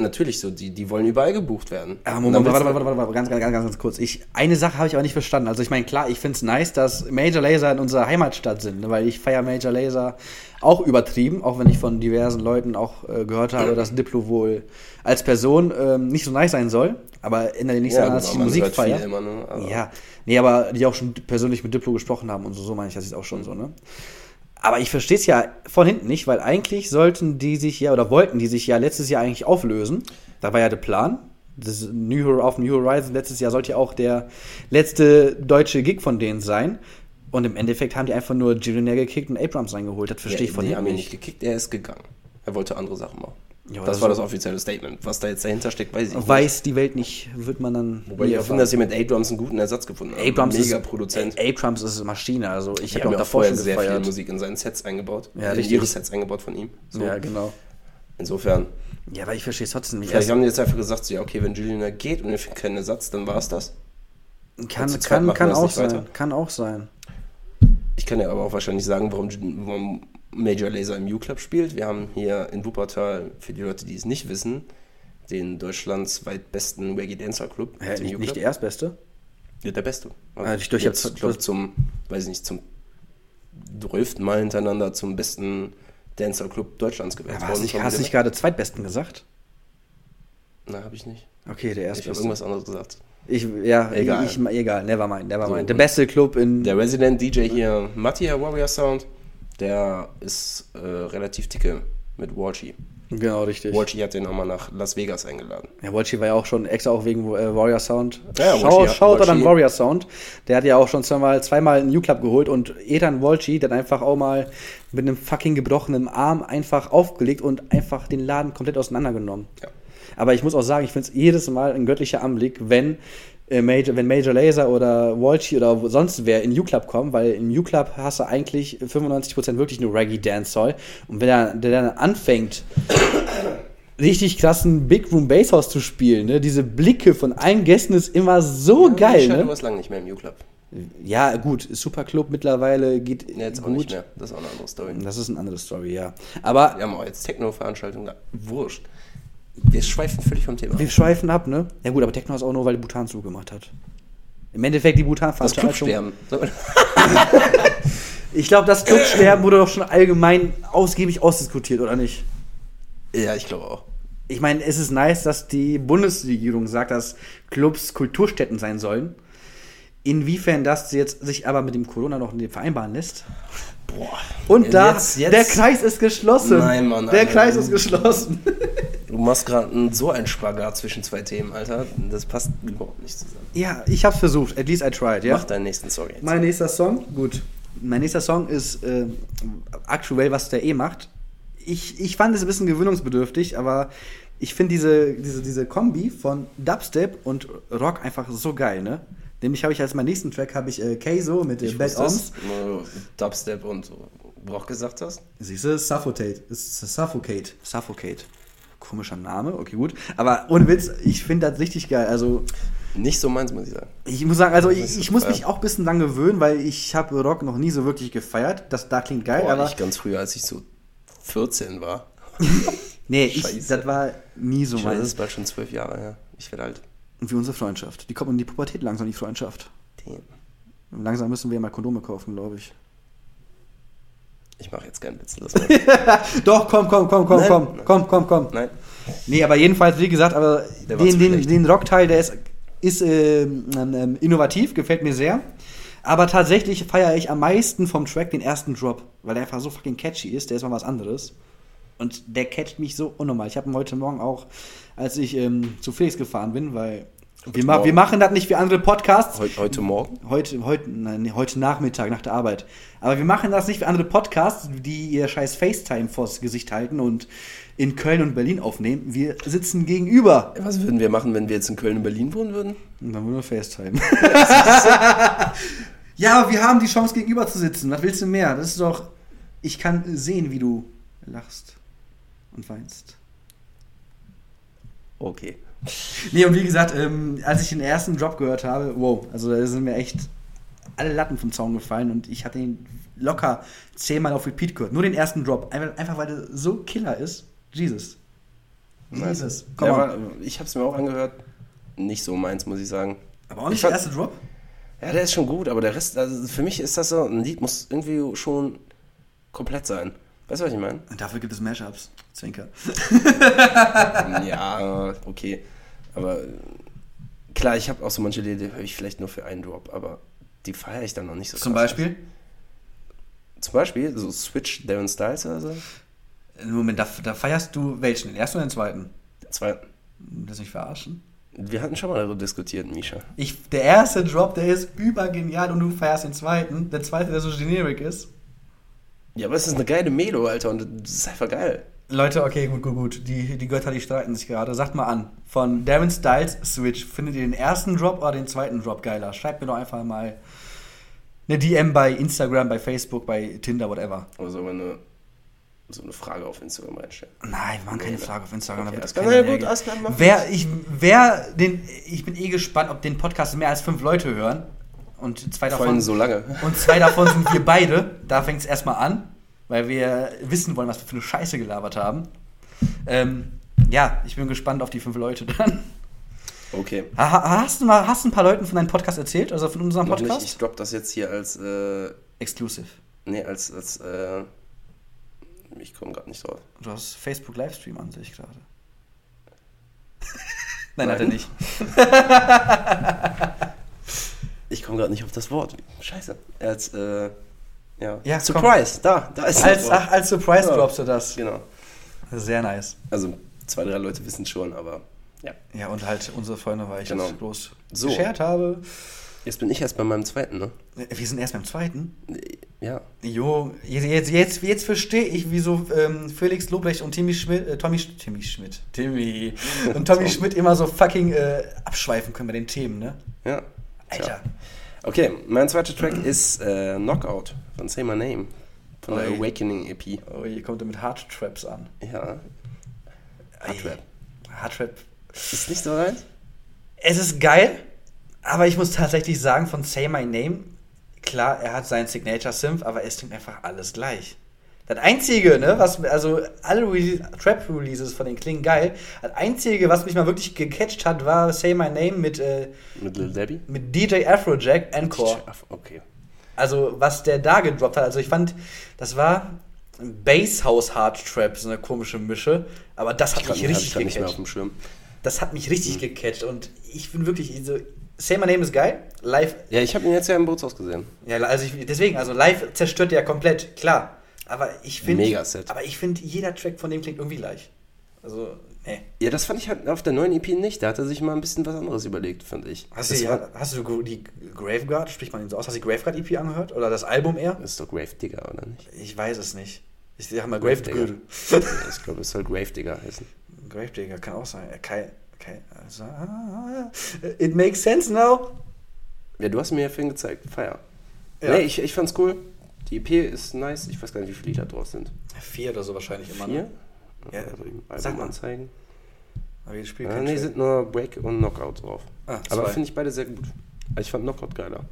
natürlich so, die, die wollen überall gebucht werden. Ah, Moment, warte, warte, warte, warte, ganz, ganz, ganz, ganz kurz. Ich, eine Sache habe ich aber nicht verstanden. Also ich meine, klar, ich finde es nice, dass Major Laser in unserer Heimatstadt sind, ne, weil ich feiere Major Laser auch übertrieben, auch wenn ich von diversen Leuten auch äh, gehört habe, dass Diplo wohl als Person ähm, nicht so nice sein soll. Aber ändert ja nichts Ja, man Musik feiere. ne? Ja, nee, aber die auch schon persönlich mit Diplo gesprochen haben und so, so meine ich das jetzt auch schon so, ne? Aber ich verstehe es ja von hinten nicht, weil eigentlich sollten die sich ja oder wollten die sich ja letztes Jahr eigentlich auflösen. Da war ja der Plan. Das New auf New Horizon letztes Jahr sollte ja auch der letzte deutsche Gig von denen sein. Und im Endeffekt haben die einfach nur Jillionaire gekickt und Abrams reingeholt. Das verstehe ich von die hinten haben ihn nicht. nicht gekickt, er ist gegangen. Er wollte andere Sachen machen. Ja, das also- war das offizielle Statement. Was da jetzt dahinter steckt, weiß ich nicht. Weiß die Welt nicht, wird man dann. Wobei ich finde, dass sie mit A-Drums einen guten Ersatz gefunden haben. Abrams Mega ist, Produzent. Abrams ist Maschine. Also ich habe auch davor vorher schon sehr viel gefeiert. Musik in seinen Sets eingebaut. Ja, in ihre Sets eingebaut von ihm. So. Ja, genau. Insofern, Ja, aber ich verstehe es trotzdem nicht. vielleicht haben die jetzt einfach gesagt, so, ja, okay, wenn Juliana geht und wir finden keinen Ersatz, dann war es das. Kann, kann, kann das auch sein. weiter. Kann auch sein. Ich kann ja aber auch wahrscheinlich sagen, warum, warum Major Laser im U-Club spielt. Wir haben hier in Wuppertal, für die Leute, die es nicht wissen, den Deutschlands weit besten Reggae Dancer Club. Hä, nicht, nicht der Erstbeste? Ja, der Beste. Ah, ich- ich Jetzt, hab- ich glaube, zum, weiß ich nicht, zum 12. Mal hintereinander zum besten Dancer Club Deutschlands gewählt Aber hast du nicht, Von hast du nicht gerade Zweitbesten gesagt? Nein, habe ich nicht. Okay, der Ich habe irgendwas anderes gesagt. Ich, ja, Egal. Ich, egal, never mind, never So, mind. Der und- beste Club in. Der Resident DJ hier, Mattia Warrior Sound, der ist äh, relativ dicke mit Walshy. genau, richtig. Walshy hat den nochmal nach Las Vegas eingeladen. Ja, Walchi war ja auch schon extra auch wegen äh, Warrior Sound. Ja, Schau, schaut an Warrior Sound. Der hat ja auch schon zweimal, zweimal einen New-Club geholt und Ethan Walchi, der einfach auch mal mit einem fucking gebrochenen Arm einfach aufgelegt und einfach den Laden komplett auseinandergenommen. Ja. Aber ich muss auch sagen, ich finde es jedes Mal ein göttlicher Anblick, wenn, Major, wenn Major Laser oder Walchi oder sonst wer in U-Club kommt, weil im U-Club hast du eigentlich 95% wirklich nur Reggae Dancehall. Und wenn er der dann anfängt, richtig krassen Big Room Basshouse zu spielen, ne? diese Blicke von allen Gästen ist immer so geil. Du Ne? warst lange nicht mehr im U-Club. Ja, gut, Superclub mittlerweile geht Nee, jetzt auch gut. nicht mehr. Das ist auch eine andere Story. Das ist eine andere Story, ja. Aber Wir haben auch jetzt Techno-Veranstaltungen. Wurscht. Wir schweifen völlig vom Thema. Wir schweifen ab, ne? Ja gut, aber Techno ist auch nur, weil die Bhutan zugemacht hat. Im Endeffekt die Das Bhutan-Veranstaltung. Clubsterben. Ich glaube, das Clubsterben wurde doch schon allgemein ausgiebig ausdiskutiert, oder nicht? Ja, ich glaube auch. Ich meine, es ist nice, dass die Bundesregierung sagt, dass Clubs Kulturstätten sein sollen. Inwiefern das jetzt sich aber mit dem Corona noch vereinbaren lässt. Boah. Und da, Jetzt- jetzt- der Kreis ist geschlossen. Nein, Mann, Der. Kreis ist geschlossen. Du machst gerade so einen Spagat zwischen zwei Themen, Alter. Das passt überhaupt nicht zusammen. ja, ich hab's versucht. At least I tried, ja? Mach deinen nächsten Song jetzt. Mein nächster Song, gut. Mein nächster Song ist äh, aktuell, was der eh macht. Ich, ich fand es ein bisschen gewöhnungsbedürftig, aber ich finde diese, diese, diese Kombi von Dubstep und Rock einfach so geil, ne? Nämlich habe ich als meinen nächsten Track habe ich äh, Keizo mit äh, Bad Oms. Dubstep und Rock gesagt hast. Siehst du, Suffocate. Ist Suffocate. Suffocate. Komischer Name, okay, gut. Aber ohne Witz, ich finde das richtig geil. Also, Nicht so meins, muss ich sagen. ich muss sagen, also ich, ich muss mich auch ein bisschen dran gewöhnen, weil ich habe Rock noch nie so wirklich gefeiert. Das da klingt geil, Boah, aber. ich ganz früher, als ich so 14 war. Nee, ich, das war nie so weiß, das meins. ist bald schon zwölf Jahre her. Ich werde alt. Und wie unsere Freundschaft. Die kommt in die Pubertät langsam, die Freundschaft. Damn. Langsam müssen wir mal Kondome kaufen, glaube ich. Ich mache jetzt keinen Witz. Doch, komm, komm, komm, komm, Nein. komm, komm, komm, komm. Nein. Nee, aber jedenfalls, wie gesagt, aber Der den, den, den Rockteil, der ist, ist ähm, ähm, innovativ, gefällt mir sehr. Aber tatsächlich feiere ich am meisten vom Track den ersten Drop, weil der einfach so fucking catchy ist, der ist mal was anderes. Und der catcht mich so unnormal. Ich habe ihn heute Morgen auch, als ich ähm, zu Felix gefahren bin, weil wir, ma Morgen? wir machen das nicht wie andere Podcasts. Heute, heute Morgen? Heute, heute, nein, heute Nachmittag nach der Arbeit. Aber wir machen das nicht wie andere Podcasts, die ihr scheiß FaceTime vors Gesicht halten und in Köln und Berlin aufnehmen. Wir sitzen gegenüber. Was würden wir machen, wenn wir jetzt in Köln und Berlin wohnen würden? Und dann nur FaceTime. ja, aber wir haben die Chance gegenüber zu sitzen. Was willst du mehr? Das ist doch. Ich kann sehen, wie du lachst und weinst. Okay. Nee, und wie gesagt, ähm, als ich den ersten Drop gehört habe, wow, also da sind mir echt alle Latten vom Zaun gefallen und ich hatte ihn locker zehnmal auf Repeat gehört. Nur den ersten Drop. Einfach, einfach weil der so Killer ist. Jesus. Jesus. Komm Ja, aber ich habe es mir auch angehört. Nicht so meins, muss ich sagen. aber auch nicht ich der erste Drop? Ja, der ist schon gut, aber der Rest, also für mich ist das so, ein Lied muss irgendwie schon komplett sein. Weißt du, was ich meine? Und dafür gibt es Mashups. Zwinker. ja, okay. Aber klar, ich habe auch so manche Lieder, die höre ich vielleicht nur für einen Drop, aber die feiere ich dann noch nicht so Zum krass. Beispiel? Zum Beispiel, so Switch Darren Styles oder so. Moment, da, da feierst du welchen? Den ersten oder den zweiten? Der zweite. Das nicht verarschen? Wir hatten schon mal darüber diskutiert, Misha. Ich, der erste Drop, der ist übergenial und du feierst den zweiten. Der zweite, der so generic ist. Ja, aber es ist eine geile Melo, Alter, und das ist einfach geil. Leute, okay, gut, gut, gut. Die, die Götter, die streiten sich gerade. Sagt mal an. Von Darren Styles Switch, findet ihr den ersten Drop oder den zweiten Drop geiler? Schreibt mir doch einfach mal eine DM bei Instagram, bei Facebook, bei Tinder, whatever. Oder wir eine, so eine Frage auf Instagram reinstellen? Nein, wir machen keine Nee, ne? Frage auf Instagram. Okay, da alles wird klar. keiner Na gut, klar, mach wer, ich, wer den, ich bin eh gespannt, ob den Podcast mehr als fünf Leute hören. Und zwei davon, so lange. und zwei davon sind wir beide. Da fängt es erstmal an, weil wir wissen wollen, was wir für eine Scheiße gelabert haben. Ähm, ja, ich bin gespannt auf die fünf Leute dann. Okay. Ha- ha- Hast du mal hast du ein paar Leuten von deinem Podcast erzählt? Also von unserem Noch nicht, Podcast? ich drop das jetzt hier als, äh, Exclusive. nee, als, als, äh, ich komme gerade nicht drauf. Du hast Facebook Livestream an sich gerade. Nein, Nein. hat er nicht. Ich komme gerade nicht auf das Wort. Scheiße. Als, äh, ja. Ja, Surprise, da, da ist Als, das ach, Wort. als Surprise Ja. droppst du das. Genau. Sehr nice. Also, zwei, drei Leute wissen schon, aber ja. Ja, und halt unsere Freunde, weil ich Genau. das groß So. geshared habe. Jetzt bin ich erst bei meinem zweiten, ne? Wir sind erst beim zweiten. Ja. Jo, jetzt, jetzt, jetzt, jetzt verstehe ich, wieso ähm, Felix Lobrecht und Timmy Schmidt, äh, Tommy, Timmy Schmidt, Timmy und Tommy Tom. Schmidt immer so fucking äh, abschweifen können bei den Themen, ne? Ja. Alter. Okay, mein zweiter Track ist äh, Knockout von Say My Name. Von der Oi. Awakening EP. Oh, hier kommt er mit Hard Traps an. Ja. Hardtrap. Hard Trap. Ist nicht so rein? Es ist geil, aber ich muss tatsächlich sagen, von Say My Name, klar, er hat seinen Signature Synth, aber es klingt einfach alles gleich. Das einzige, ne, was, also alle Rele Trap-Releases von den klingen geil. Das einzige, was mich mal wirklich gecatcht hat, war Say My Name mit, äh, Mit Lil Debbie? mit DJ Afrojack Encore. Okay. Also, was der da gedroppt hat, also ich fand, das war Bass House Hard Trap, so eine komische Mische, aber das hat mich Hab richtig grad nicht mehr auf gecatcht. dem Schirm. Das hat mich richtig gecatcht und ich bin wirklich so, Say My Name ist geil, live, Ja, ich habe ihn jetzt ja im Bootshaus gesehen. ja, also ich, deswegen, also live zerstört der komplett, klar, aber ich finde, aber ich finde, jeder Track von dem klingt irgendwie gleich. Also, nee. Ja, das fand ich halt auf der neuen EP nicht. Da hat er sich mal ein bisschen was anderes überlegt, fand ich. Hast du, das, war, hast du die Graveguard, spricht man den so aus, hast du die Graveguard EP angehört? Oder das Album eher? das ist doch Grave Digger, oder nicht? Ich weiß es nicht. Ich sag mal Grave Gravedigger. Digger. ich glaube, es soll Grave Digger heißen. Gravedigger kann auch sein. Äh, Kai, Kai, also, ah, it makes sense now. Ja, du hast mir ja vorhin gezeigt. Feier. Ja. Nee, ich, ich fand's cool. Die EP ist nice. Ich weiß gar nicht, wie viele Lieder drauf sind. Vier oder so wahrscheinlich immer. Vier? Ne? Ja, also, sag Album anzeigen. Aber jedes Spiel Ja, kein nee, sind nur Break und Knockout drauf. Ah, Aber finde ich beide sehr gut. Also Ich fand Knockout geiler.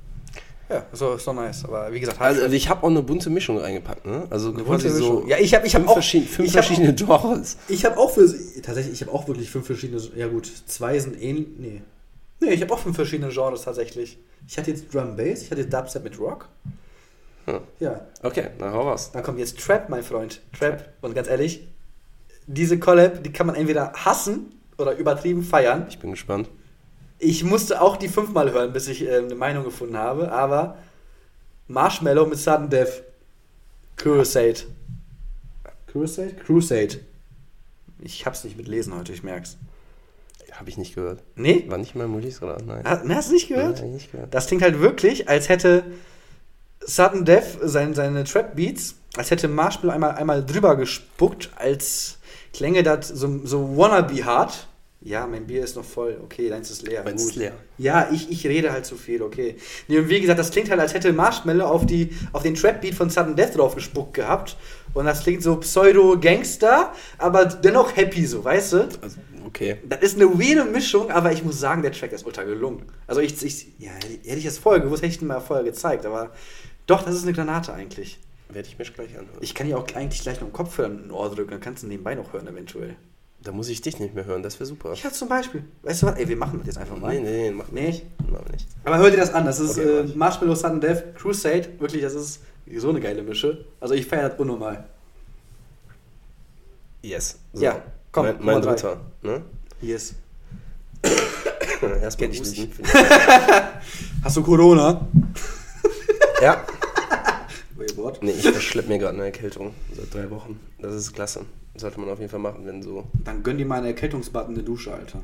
Ja, so, ist doch nice. Aber wie gesagt, Also ich habe auch eine bunte Mischung reingepackt, ne? Also quasi bunte so. Ja, ich hab- ich hab fünf, auch- verschieden, fünf verschiedene Genres. Ich habe auch für tatsächlich, ich habe auch wirklich fünf verschiedene. Ja gut, zwei sind ähnlich. Nee. Nee, ich habe auch fünf verschiedene Genres tatsächlich. Ich hatte jetzt Drum Bass, ich hatte Dubstep mit Rock. Hm. Ja, Okay, na hau raus. dann kommt jetzt Trap, mein Freund. Trap. Und ganz ehrlich, diese Collab, die kann man entweder hassen oder übertrieben feiern. Ich bin gespannt. Ich musste auch die fünfmal hören, bis ich äh, eine Meinung gefunden habe, aber Marshmallow mit Sudden Death. Crusade. Crusade? Crusade. Ich hab's nicht mit Lesen heute, ich merk's. Habe ich nicht gehört. Nee? War nicht mal Mulis oder? Nein. Ha- Hast du nicht gehört? Nein, nicht gehört. Das klingt halt wirklich, als hätte Sudden Death sein, seine Trap Beats, als hätte Marshmallow einmal, einmal drüber gespuckt, als klänge das so, so wannabe hart. Ja, mein Bier ist noch voll. Okay, deins ist leer. Meins ist leer. Ja, ich, ich rede halt zu viel, okay. Nee, und wie gesagt, das klingt halt, als hätte Marshmallow auf, die, auf den Trap-Beat von Sudden Death drauf gespuckt gehabt. Und das klingt so Pseudo-Gangster, aber dennoch happy so, weißt du? Also, okay. Das ist eine weirde Mischung, aber ich muss sagen, der Track ist ultra gelungen. Also ich, ich ja, hätte ich das vorher gewusst, hätte ich ihn mal vorher gezeigt, aber doch, das ist eine Granate eigentlich. Werde ich mir gleich anhören. Ich kann ja auch eigentlich gleich noch einen Kopfhörer in ein Ohr drücken, dann kannst du nebenbei noch hören eventuell. da muss ich dich nicht mehr hören, das wäre super. Ja, zum Beispiel. Weißt du was? Ey, wir machen das jetzt einfach mal. Nee, nee, nee, mach Nee? nicht. Machen wir nicht. Aber hör dir das an, das ist Okay, äh, ich. Marshmallow Sudden Death Crusade, wirklich, das ist so eine geile Mische. Also ich feiere das unnormal. Yes. So. Ja, komm, Mein, mein dritter. Ne? Yes. Erstmal Kenn ich nicht. Ich- Hast du Corona? Ja. What? Nee, ich verschleppe mir gerade eine Erkältung seit drei Wochen. Das ist klasse. Sollte man auf jeden Fall machen, wenn so. Dann gönn dir mal einen Erkältungsbutton in der Dusche, Alter.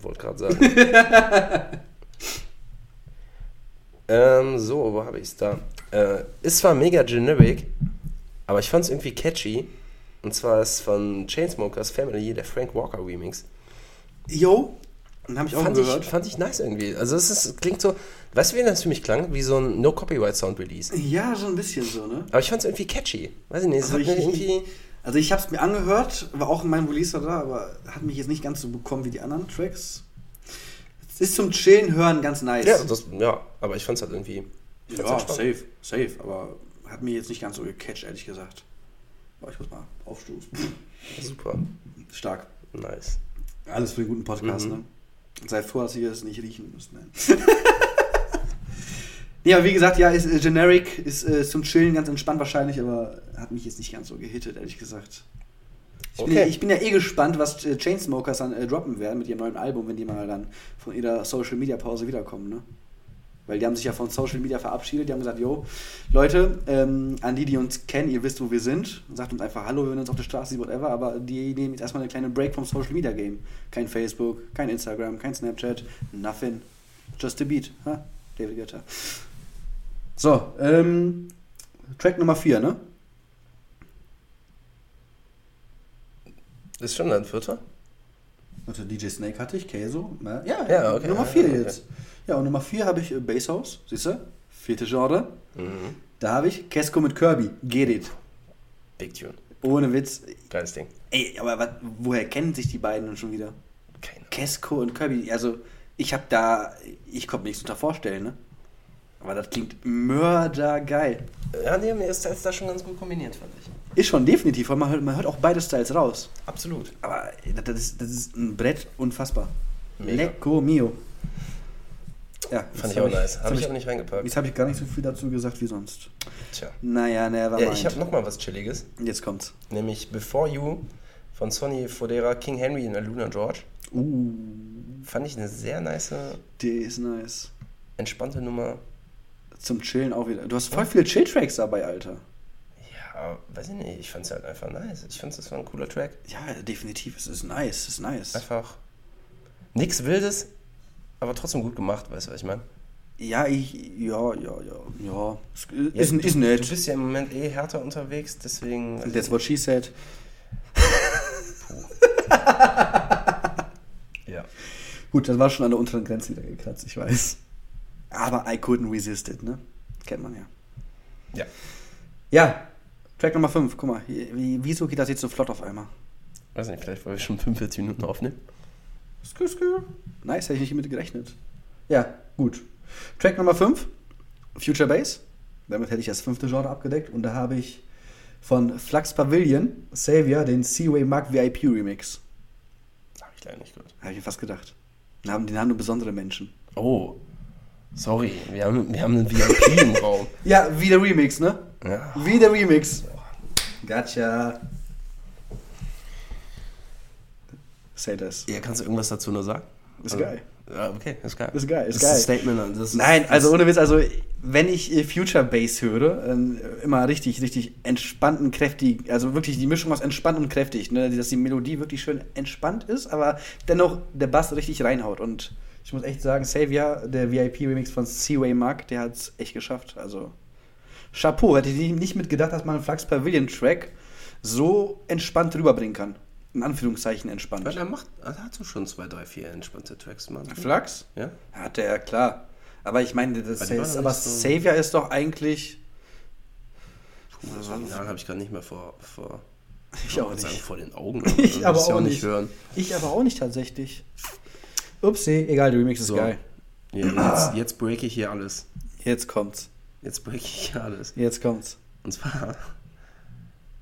Wollte gerade sagen. ähm, so, wo habe ich es da? Äh, ist zwar mega generic, aber ich fand es irgendwie catchy. Und zwar ist von Chainsmokers Family der Frank Walker Remix. Yo, den habe ich auch Fand gehört. ich, fand ich nice irgendwie. Also es ist, klingt so, weißt du, wie das für mich klang? Wie so ein No-Copyright-Sound-Release. Ja, so ein bisschen so, ne? Aber ich fand es irgendwie catchy. Weiß ich nicht, es Also hat ich- mir irgendwie... Also ich habe es mir angehört, war auch in meinem Release da, aber hat mich jetzt nicht ganz so bekommen wie die anderen Tracks. Es ist zum Chillen hören ganz nice. Ja, das, ja, aber ich fand es halt irgendwie... ja entspannt. safe, safe, aber hat mich jetzt nicht ganz so gecatcht, ehrlich gesagt. Aber ich muss mal aufstoßen. Super, Stark. nice. Alles für einen guten Podcast, Mhm. ne? Sei froh, dass ihr es nicht riechen müsst. Nein. ja, wie gesagt, ja, ist äh, generic, ist äh, zum Chillen ganz entspannt wahrscheinlich, aber hat mich jetzt nicht ganz so gehittet, ehrlich gesagt. Ich, bin, Okay. ja, ich bin ja eh gespannt, was äh, Chainsmokers dann äh, droppen werden mit ihrem neuen Album, wenn die mal dann von ihrer Social Media Pause wiederkommen, ne? Weil die haben sich ja von Social Media verabschiedet, die haben gesagt, yo, Leute, ähm, an die, die uns kennen, ihr wisst, wo wir sind, sagt uns einfach Hallo, wir hören uns auf der Straße, whatever, aber die nehmen jetzt erstmal eine kleine Break vom Social Media Game. Kein Facebook, kein Instagram, kein Snapchat, nothing. Just a beat. Ha? David Guetta. So, ähm, Track Nummer 4, ne? Ist schon dein vierter? Warte, DJ Snake hatte ich, Queso. Ja, ja, Ja, okay. Nummer Ja, 4 okay. jetzt. Ja, und Nummer 4 habe ich äh, Bass House, siehst du? Vierte Genre. Mhm. Da habe ich Kesko mit Kirby. Get it. Big Tune. Ohne Witz. Geiles Ding. Ey, aber wat, woher kennen sich die beiden denn schon wieder? Keine Kesko und Kirby. Also, ich habe da, ich konnte mir nichts unter vorstellen, ne? Aber das klingt mördergeil. Ja, nee, mir ist das da schon ganz gut kombiniert, fand ich. Ist schon definitiv, weil man hört, man hört auch beide Styles raus. Absolut. Aber das, ist, das ist ein Brett unfassbar. Mega. Lecco mio. Ja, Fand ich auch nice. Habe ich ich, aber nicht reingepackt. Jetzt habe ich gar nicht so viel dazu gesagt wie sonst. Tja. Naja, never Ja, mind. ich habe nochmal was Chilliges. Jetzt kommt's. Nämlich Before You von Sonny Fodera, King Henry und Luna George. Uh, Fand ich eine sehr nice, der ist nice. entspannte Nummer. Zum Chillen auch wieder. Du hast voll viele Chill-Tracks dabei, Alter. Ja, weiß ich nicht. Ich fand es halt einfach nice. Ich fand es war ein cooler Track. Ja, definitiv. Es ist nice. Es ist nice. Einfach nichts Wildes, aber trotzdem gut gemacht. Weißt du, was ich meine? Ja, ich. Ja, ja, ja. Ja. Ist, Ja, ist, du, ist Du nett. bist ja im Moment eh härter unterwegs, deswegen. That's what she said. ja. Gut, das war schon an der unteren Grenze wieder gekratzt, ich weiß. Aber I couldn't resist it, ne? Kennt man ja. Ja. Ja, Track Nummer 5, guck mal, wie, wieso geht das jetzt so flott auf einmal? Weiß nicht, vielleicht weil wir schon 45 Minuten aufnehmen. Skü, skü. Nice, hätte ich nicht mit gerechnet. Ja, gut. Track Nummer 5, Future Bass. Damit hätte ich das fünfte Genre abgedeckt und da habe ich von Flux Pavilion, Savior, den Seaway Mark VIP Remix. Hab ich leider nicht gehört. Habe ich mir fast gedacht. Den haben, den haben nur besondere Menschen. Oh. Sorry, wir haben, wir haben einen VIP im Raum. Ja, wie der Remix, ne? Ja. Wie der Remix. Gotcha. Say das. ja, kannst du irgendwas dazu nur sagen? Ist Also- geil. Ja, okay, ist geil. Ist geil, ist das geil. Ist ein Statement. Das ist, Nein, also ohne Witz, also wenn ich äh, Future Bass höre, ähm, immer richtig, richtig entspannt und kräftig, also wirklich die Mischung aus entspannt und kräftig, ne? dass die Melodie wirklich schön entspannt ist, aber dennoch der Bass richtig reinhaut und ich muss echt sagen, Savior, der VIP-Remix von Seaway Mark, der hat es echt geschafft, also Chapeau, hätte ich nicht mitgedacht, dass man einen Flux Pavilion Track so entspannt rüberbringen kann. In Anführungszeichen entspannt. Weil er macht, er hat so schon zwei, drei, vier entspannte Tracks. Mann. Flux? Ja? Hat der, klar. Aber ich meine, das Aber ist, aber nicht so- Savior ist doch eigentlich. Puh, das Original habe ich gerade nicht mehr vor, vor, Ich auch wollte sagen, nicht. vor den Augen. Ich Das aber auch nicht. hören. Ich aber auch nicht tatsächlich. Upsi, egal, der Remix ist So. geil. Ja, jetzt, jetzt break ich hier alles. Jetzt kommt's. Jetzt break ich hier alles. Jetzt kommt's. Und zwar,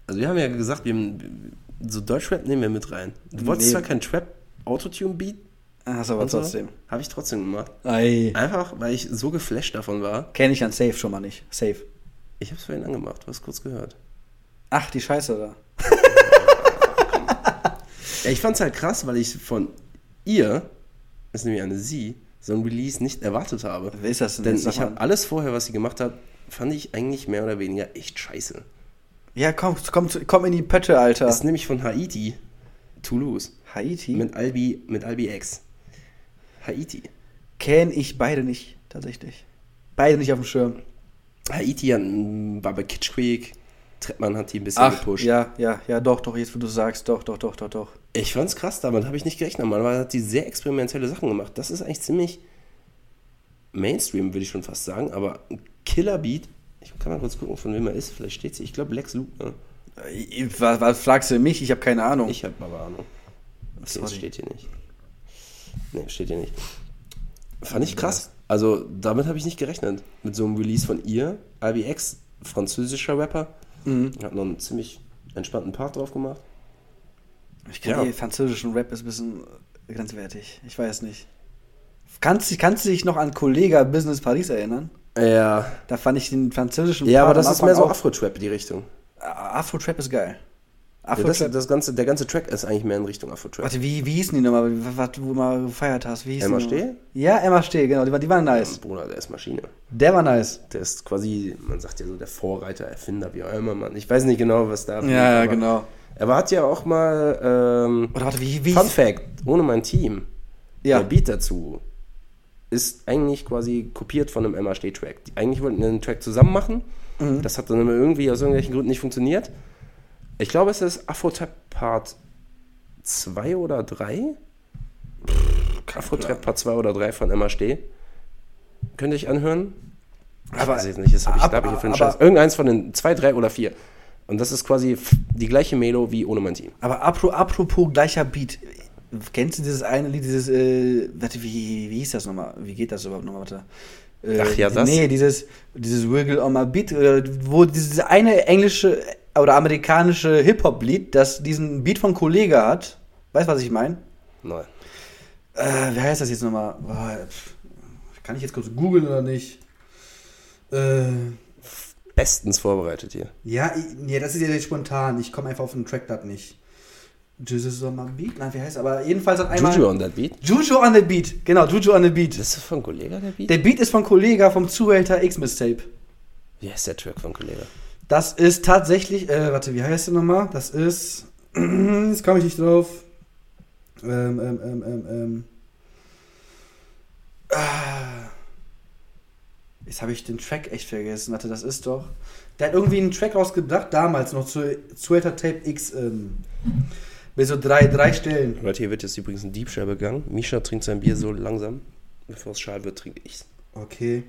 also wir haben ja gesagt, wir haben, so Deutschrap nehmen wir mit rein. Du wolltest Nee. zwar kein Trap Autotune-Beat, Hast aber und so, trotzdem. habe ich trotzdem gemacht. Ei. Einfach, weil ich so geflasht davon war. Kenn ich an Safe schon mal nicht. Safe. Ich habe es vorhin angemacht, du hast kurz gehört. Ach, die Scheiße da. Ja, ich fand's halt krass, weil ich von ihr, ist nämlich eine sie, so ein Release nicht erwartet habe. Wer ist das denn? Denn ich habe alles vorher, was sie gemacht hat, fand ich eigentlich mehr oder weniger echt scheiße. Ja, komm, komm, komm in die Pötte, Alter. Ist nämlich von Haiti, Toulouse, Haiti? mit Albi, mit Albi X. Haiti. Kenn ich beide nicht, tatsächlich. Beide nicht auf dem Schirm. Haiti hat, m, war bei Kitsch Creek, Trettmann hat die ein bisschen Ach, gepusht. ja, ja, ja, doch, doch, jetzt wo du sagst, doch, doch, doch, doch, doch. Ich fand's krass, damit habe ich nicht gerechnet. Normalerweise hat sie sehr experimentelle Sachen gemacht. Das ist eigentlich ziemlich Mainstream, würde ich schon fast sagen, aber ein Killer-Beat. Ich kann mal kurz gucken, von wem er ist. Vielleicht steht sie. Ich glaube, Lex Luke. Ne? Ich- Was, was fragst du mich? Ich habe keine Ahnung. Ich habe aber Ahnung. Okay, Sorry. das steht hier nicht. Nee, steht hier nicht. Fand ich krass. Also, damit habe ich nicht gerechnet. Mit so einem Release von ihr. IBX, französischer Rapper. Mhm. Hat noch einen ziemlich entspannten Part drauf gemacht. Ich Ja. die französischen Rap ist ein bisschen grenzwertig. Ich weiß nicht. Kannst, du- kannst du dich noch an Kollega Business Paris erinnern? Ja. Da fand ich den französischen Ja, aber Part das am ist mehr so Afro-Trap, die Richtung. Afro-Trap ist geil. Ja, Afro-Trap. das, das ganze, der ganze Track ist eigentlich mehr in Richtung Afro-Trap. Warte, wie, wie hießen die nochmal, was du mal gefeiert hast? Wie hieß Emma? Steh? Ja, Emma Steh, genau. Die, die waren nice. Bruder, der ist Maschine. Der war nice. Der ist quasi, man sagt ja so, der Vorreiter, Erfinder, wie auch immer, man. Ich weiß nicht genau, was da. Ja, ja, aber genau. Er hat ja auch mal, ähm, Oder warte, wie, wie Fun Fact, ohne mein Team, Ja. der Beat dazu ist eigentlich quasi kopiert von einem. Die- Eigentlich wollten wir einen Track zusammen machen. Mhm. Das hat dann immer irgendwie aus irgendwelchen Gründen nicht funktioniert. Ich glaube, es ist Afro-Trap Part 2 oder 3. Afro-Trap Part 2 oder 3 von Emma Steh. Könnt ihr euch anhören? Ich Aber- weiß jetzt nicht, das habe ich, ab- glaube ich, für einen Scheiß. Irgendeins von den 2, 3 oder 4. Und das ist quasi die gleiche Melo wie ohne mein Team. Aber apro- apropos gleicher Beat. Kennst du dieses eine Lied, dieses, äh, warte, wie, wie hieß das nochmal? Wie geht das überhaupt nochmal? Warte. Äh, Ach ja, das? Nee, dieses, dieses Wiggle on my Beat, wo dieses eine englische oder amerikanische Hip-Hop-Lied, das diesen Beat von Kollege hat. Weißt du, was ich meine? Nein. Äh, wie heißt das jetzt nochmal? Boah, Kann ich jetzt kurz googeln oder nicht? Äh, Bestens vorbereitet hier. ja, ich, nee, das ist ja jetzt spontan. Ich komme einfach auf den Track das nicht. Jesus on my beat? Nein, wie heißt er? Aber jedenfalls hat einmal. Juju on that beat. Juju on the beat. Genau, Juju on the beat. Das ist von Kollega der Beat? Der Beat ist von Kollega vom Zuhälter X-Mistape. Wie heißt der Track von Kollega? Das ist tatsächlich, äh, warte, wie heißt der nochmal? Das ist, jetzt komme ich nicht drauf. Ähm, ähm, ähm, ähm, ähm. Ah. Jetzt habe ich den Track echt vergessen. Warte, das ist doch. Der hat irgendwie einen Track rausgebracht, damals noch zu Zuhälter Tape X. Ähm, mit so drei, drei Stellen. Leute, hier wird jetzt übrigens ein Diebstahl begangen. Misha trinkt sein Bier so langsam. Bevor es schal wird, trinke ich's. Okay.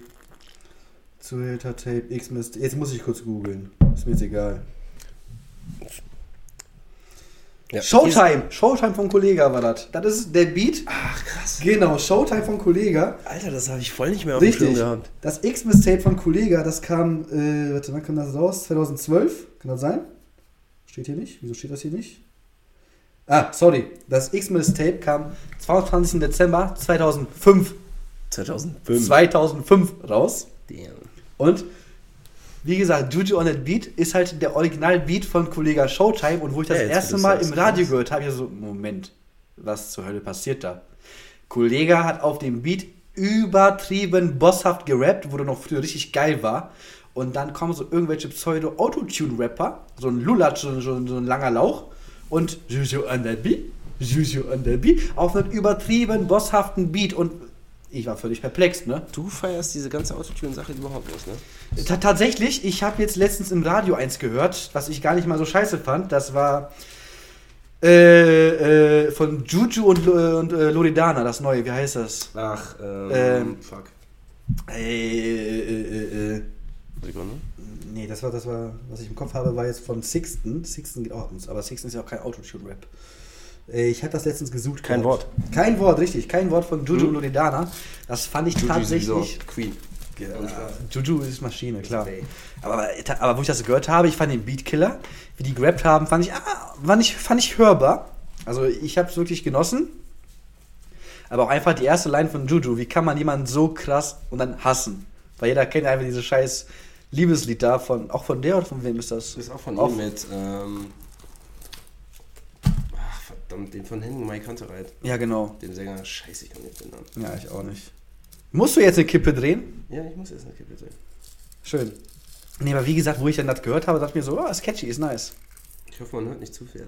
Zuhälter Tape X Mist. Jetzt muss ich kurz googeln. Ist mir jetzt egal. Ja, Showtime! Showtime von Kollega war das. Das ist der Beat. Ach, krass. Genau, Showtime von Kollega. Alter, das habe ich voll nicht mehr auf dem Schirm Richtig. gehabt. Das X-Miss-Tape von Kollega, das kam, äh, warte, wann kam das raus? 2012? Kann das sein? Steht hier nicht? Wieso steht das hier nicht? Ah, sorry. Das X-Miss-Tape kam 22. Dezember 2005. 2005. 2005 raus. Damn. Und wie gesagt, Juju on that Beat ist halt der Original-Beat von Kollega Showtime. Und wo ich das Ja, erste Mal im Radio gehört habe, ich so, Moment, was zur Hölle passiert da? Kollega hat auf dem Beat übertrieben bosshaft gerappt, wo der noch früher richtig geil war. Und dann kommen so irgendwelche Pseudo-Autotune-Rapper, so ein Lulatsch, so, so, so ein langer Lauch. Und Juju on that Beat, Juju on that Beat, auf einem übertrieben bosshaften Beat. Und ich war völlig perplex, ne? Du feierst diese ganze Autotune-Sache überhaupt nicht, ne? Ta tatsächlich, ich habe jetzt letztens im Radio eins gehört, was ich gar nicht mal so scheiße fand. Das war äh, äh, von Juju und, Lo- und äh, Loredana, das neue. Wie heißt das? Ach, ähm, Ähm, fuck. Äh, äh, äh, äh, Sekunde. nee, das war, das war, was ich im Kopf habe, war jetzt von Sixten. Sixten geht auch, aber Sixten ist ja auch kein Autotune-Rap. Äh, Ich hatte das letztens gesucht. Kein gehabt. Kein Wort, richtig. Kein Wort von Juju Hm. und Loredana. Das fand ich tatsächlich. Queen. Ja. Juju ist Maschine, klar. Aber, aber wo ich das gehört habe, ich fand den Beatkiller, wie die gerappt haben, fand ich, ah, fand ich, fand ich hörbar. Also ich habe es wirklich genossen. Aber auch einfach die erste Line von Juju, wie kann man jemanden so krass und dann hassen? Weil jeder kennt einfach dieses scheiß Liebeslied da von, auch von der oder von wem ist das? Ist auch von Auch- ihm mit, ähm, verdammt, den von Henning Mike Hunterreit. Ja, genau. Den Sänger, scheiße, ich kann nicht den Namen. Ja, ich auch nicht. Musst du jetzt eine Kippe drehen? Ja, ich muss erst eine Kippe drehen. Schön. Nee, aber wie gesagt, wo ich dann das gehört habe, dachte ich mir so, oh, ist catchy, ist nice. Ich hoffe, man hört nicht zu viel.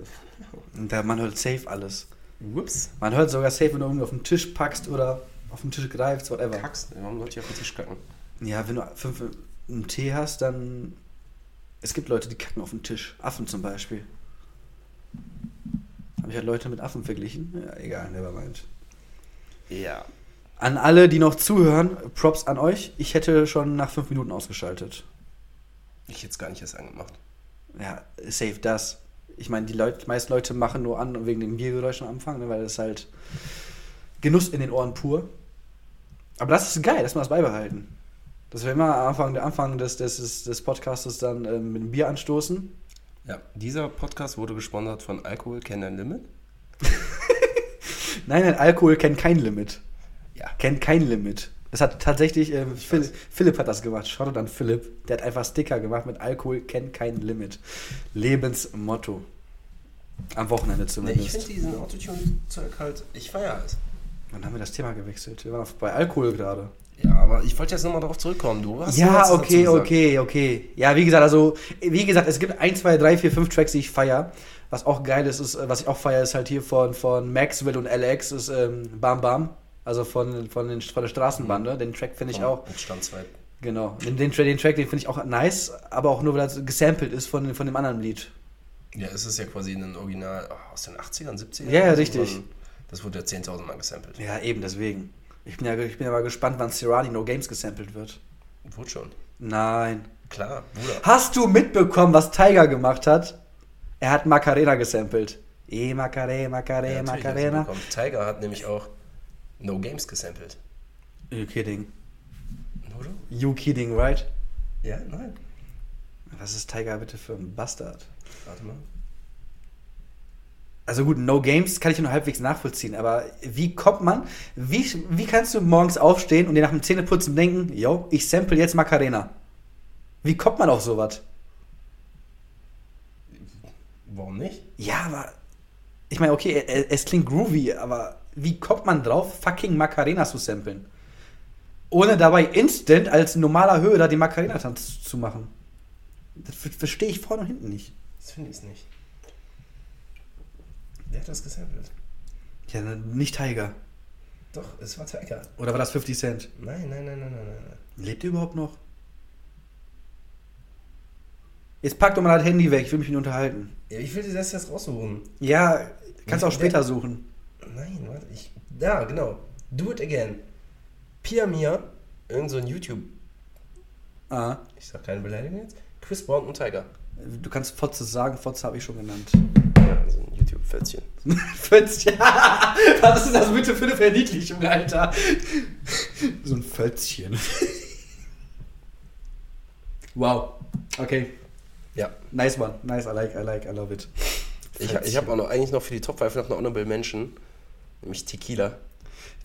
Und da, man hört safe alles. Whoops. Man hört sogar safe, wenn du irgendwie auf den Tisch packst oder auf den Tisch greifst, whatever. Kackst. Warum sollte ich auf den Tisch kacken? Ja, wenn du fünf einen Tee hast, dann. Es gibt Leute, die kacken auf den Tisch. Affen zum Beispiel. Habe ich halt Leute mit Affen verglichen? Ja, egal, nevermind. Ja. An alle, die noch zuhören, Props an euch. Ich hätte schon nach fünf Minuten ausgeschaltet. Ich hätte es gar nicht erst angemacht. Ja, safe das. Ich meine, die, Leute, die meisten Leute machen nur an wegen dem Biergeräusch am Anfang, ne, weil das halt Genuss in den Ohren pur. Aber das ist geil, dass wir das beibehalten. Dass wir immer am Anfang, der Anfang des, des, des Podcastes dann ähm, mit dem Bier anstoßen. Ja. Dieser Podcast wurde gesponsert von Alkohol Kennt ein Limit. Nein, nein, Alkohol kennt kein Limit. Ja. Kennt kein Limit. Das hat tatsächlich, ähm, Phil. Philipp hat das gemacht. Schaut an Philipp. Der hat einfach Sticker gemacht mit Alkohol kennt kein Limit. Lebensmotto. Am Wochenende Nee, zumindest. ich finde diesen Autotune-Zeug halt, ich feiere es. Dann haben wir das Thema gewechselt. Wir waren auf- bei Alkohol gerade. Ja, aber ich wollte jetzt nochmal darauf zurückkommen. Du hast Ja, okay, okay, okay. Ja, wie gesagt, also, wie gesagt, es gibt 1, 2, 3, 4, 5 Tracks, die ich feiere. Was auch geil ist, ist, äh, was ich auch feiere, ist halt hier von, von Maxwell und LX, ist ähm, Bam Bam. Also von, von, den, von der Straßenbande. Den Track finde ich auch. Mit Stand 2. Genau. Den, den, den Track, den finde ich auch nice, aber auch nur, weil er gesampelt ist von, von dem anderen Lied. Ja, es ist ja quasi ein Original oh, aus den 80ern, 70ern. Ja, ja, richtig. von- Das wurde ja 10.000 Mal gesampelt. Ja, eben, deswegen. Ich bin ja, ich bin ja mal gespannt, wann Sirani No Games gesampelt wird. Wurde schon. Nein. Klar, Bruder. Hast du mitbekommen, was Tiger gemacht hat? Er hat Macarena gesampelt. E Macarena, Ja, Macarena. Tiger hat nämlich auch No Games gesampelt. You kidding. Oder? You kidding, right? Ja, nein. Was ist Tiger bitte für ein Bastard? Warte mal. Also gut, No Games kann ich nur halbwegs nachvollziehen, aber wie kommt man, wie, wie kannst du morgens aufstehen und dir nach dem Zähneputzen denken, yo, ich sample jetzt Macarena? Wie kommt man auf sowas? Warum nicht? Ja, aber ich meine, okay, es, klingt groovy, aber wie kommt man drauf, fucking Macarena zu samplen? Ohne dabei instant als normaler Hörer den Macarena-Tanz zu machen. Das ver- verstehe ich vorne und hinten nicht. Das finde ich nicht. Wer hat das gesampelt? Ja, nicht Tiger. Doch, es war Tiger. Oder war das 50 Cent? Nein, nein, nein, nein, nein, nein. Lebt ihr überhaupt noch? Jetzt pack doch mal das Handy weg, ich will mich nicht unterhalten. Ja, ich will dir das jetzt raussuchen. Ja, kannst auch Wer- später suchen. Nein, warte, ich. Ja, genau. Do it again. Pia Mia, irgend so ein YouTube. Ah, Ich sag keine Beleidigung jetzt. Chris Brown und Tiger. du kannst Fotze sagen, Fotze habe ich schon genannt. Ja, so ein YouTube-Fötzchen. Fötzchen. Was ist das bitte für eine Verniedlichung, Alter? So ein Fötzchen. Wow. Okay. Ja. Nice one. Nice, I like, I like, I love it. Ich, ich habe auch noch eigentlich noch für die Top 5 noch eine Honorable Mention. Nämlich Tequila.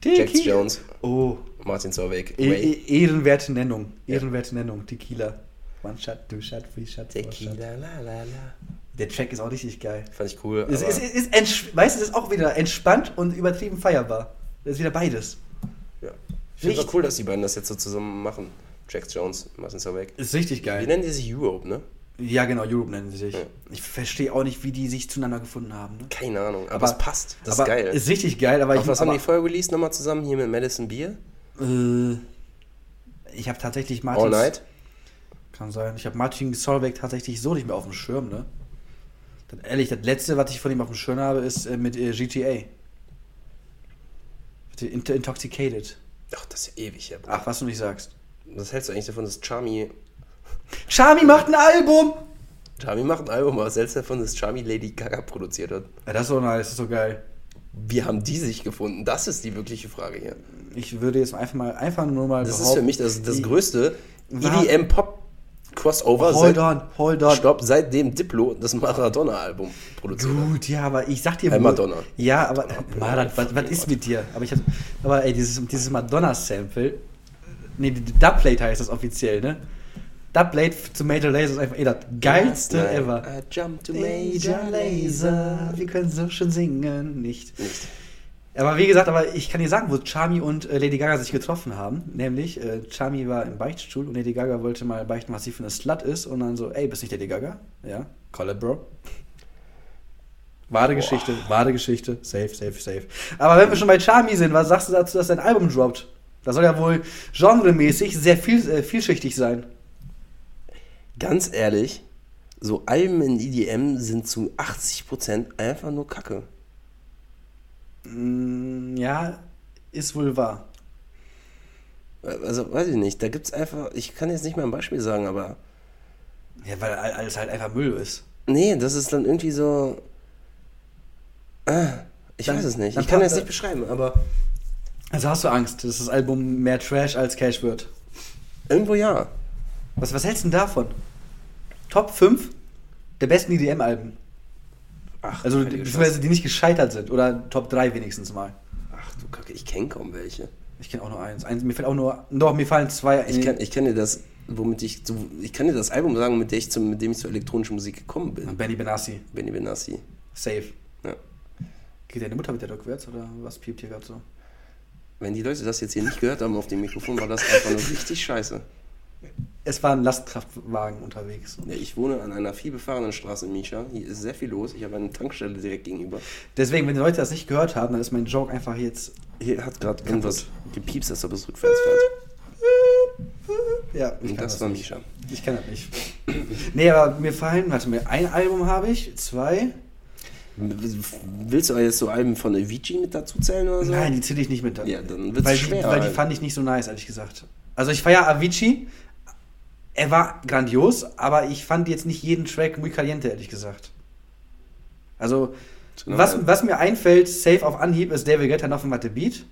Tequila. Jax Jones, Oh. Martin Solveig, E e ehrenwerte Nennung. Ehrenwerte Nennung. Tequila. One shot, two shot, three shot, four shot. Tequila, la la la. Der Track ist auch richtig geil. Fand ich cool. Es ist, ist, ist weißt du, es ist auch wieder entspannt und übertrieben feierbar. Das ist wieder beides. ja. Ich finde es cool, dass die beiden das jetzt so zusammen machen. Jax Jones, Martin Solveig. Ist richtig Wie geil. nennen die sich Europe, ne? Ja, genau, Europe nennen sie sich. Ja. Ich verstehe auch nicht, wie die sich zueinander gefunden haben. Ne? Keine Ahnung, aber, Aber- es passt. Das ist geil. Ist richtig geil, aber Auf ich was haben aber, die vorher released nochmal zusammen? Hier mit Madison Beer? Äh, ich habe tatsächlich Martin. All Night? Kann sein. Ich habe Martin Solveig tatsächlich so nicht mehr auf dem Schirm, ne? Dann, ehrlich, das letzte, was ich von ihm auf dem Schirm habe, ist äh, mit äh, GTA. Inter Intoxicated. Ach, das ist ja ewig, ja. Ach, was du nicht sagst. Was hältst du eigentlich davon, dass Charmy. Charmy macht ein Album! Charmy macht ein Album, aber was hältst du davon, dass Charmy Lady Gaga produziert hat? Ja, das ist so nice, das ist so geil. Wie haben die sich gefunden? Das ist die wirkliche Frage hier. Ich würde jetzt einfach mal einfach nur mal Das ist für mich das, das größte Wa- EDM-Pop-Crossover Hold seit, on, hold on. Stopp, seitdem Diplo das Maradona-Album produziert. Gut, ja, aber ich sag dir wo- Madonna. Ja, aber Marat, was, was ist mit dir? Aber ich hab, aber ey, dieses, dieses Madonna-Sample, nee, Dubplate heißt das offiziell, ne? Dubplate zu Major Lazer ist einfach eh das geilste Nein. ever. I jump to Major Laser, wir können so schön singen, nicht. Nicht. Aber wie gesagt, aber ich kann dir sagen, wo Charmy und äh, Lady Gaga sich getroffen haben. Nämlich, äh, Charmy war im Beichtstuhl und Lady Gaga wollte mal beichten, was sie für eine Slut ist. Und dann so, ey, bist nicht Lady Gaga? Ja, call it, bro. Wahre Geschichte, wahre Geschichte. Safe, safe, safe. Aber wenn wir schon bei Charmy sind, was sagst du dazu, dass dein Album droppt? Das soll ja wohl genremäßig sehr viel, äh, vielschichtig sein. Ganz ehrlich, so Alben in EDM sind zu 80% einfach nur Kacke. Mm, ja, ist wohl wahr. Also, weiß ich nicht, da gibt's einfach, ich kann jetzt nicht mal ein Beispiel sagen, aber Ja, weil all- alles halt einfach Müll ist. nee, das ist dann irgendwie so. Ah, ich Dann- weiß es nicht. Ich kann jetzt nicht beschreiben, aber Also hast du Angst, dass das Album mehr Trash als Cash wird? irgendwo ja. Was, was hältst du denn davon? Top 5 der besten EDM-Alben. Ach, Also, beziehungsweise die nicht gescheitert sind. Oder Top 3 wenigstens mal. Ach du Kacke, ich kenne kaum welche. Ich kenne auch nur eins. eins. Mir fällt auch nur. Doch, mir fallen zwei. Ich kann, ich dir das, womit ich, zu, ich kann dir das Album sagen, mit, der ich zum, mit dem ich zur elektronischen Musik gekommen bin. Benny Benassi. Benny Benassi. Safe. Ja. Geht deine Mutter wieder rückwärts oder was piept hier gerade so? Wenn die Leute das jetzt hier nicht gehört haben auf dem Mikrofon, war das einfach nur richtig scheiße. Es war ein Lastkraftwagen unterwegs. Ja, ich wohne an einer vielbefahrenen Straße in Mischa. Hier ist sehr viel los. Ich habe eine Tankstelle direkt gegenüber. Deswegen, wenn die Leute das nicht gehört haben, dann ist mein Joke einfach jetzt. Hier hat gerade irgendwas gepiepst, dass er bis rückwärts fährt. Ja, ich Und kann das das war nicht. Mischa. Ich kann das nicht. nee, aber mir fallen, warte mal, ein Album habe ich, zwei. Willst du jetzt so Alben von Avicii mit dazu zählen oder so? Nein, die zähle ich nicht mit. Ja, dann wird's weil, schwer. Die, weil die fand ich nicht so nice, ehrlich gesagt. Also ich feiere Avicii. Er war grandios, aber ich fand jetzt nicht jeden Track muy caliente, ehrlich gesagt. Also, Genau. was, was mir einfällt, safe auf Anhieb, ist David Guetta Nothing But The Beat.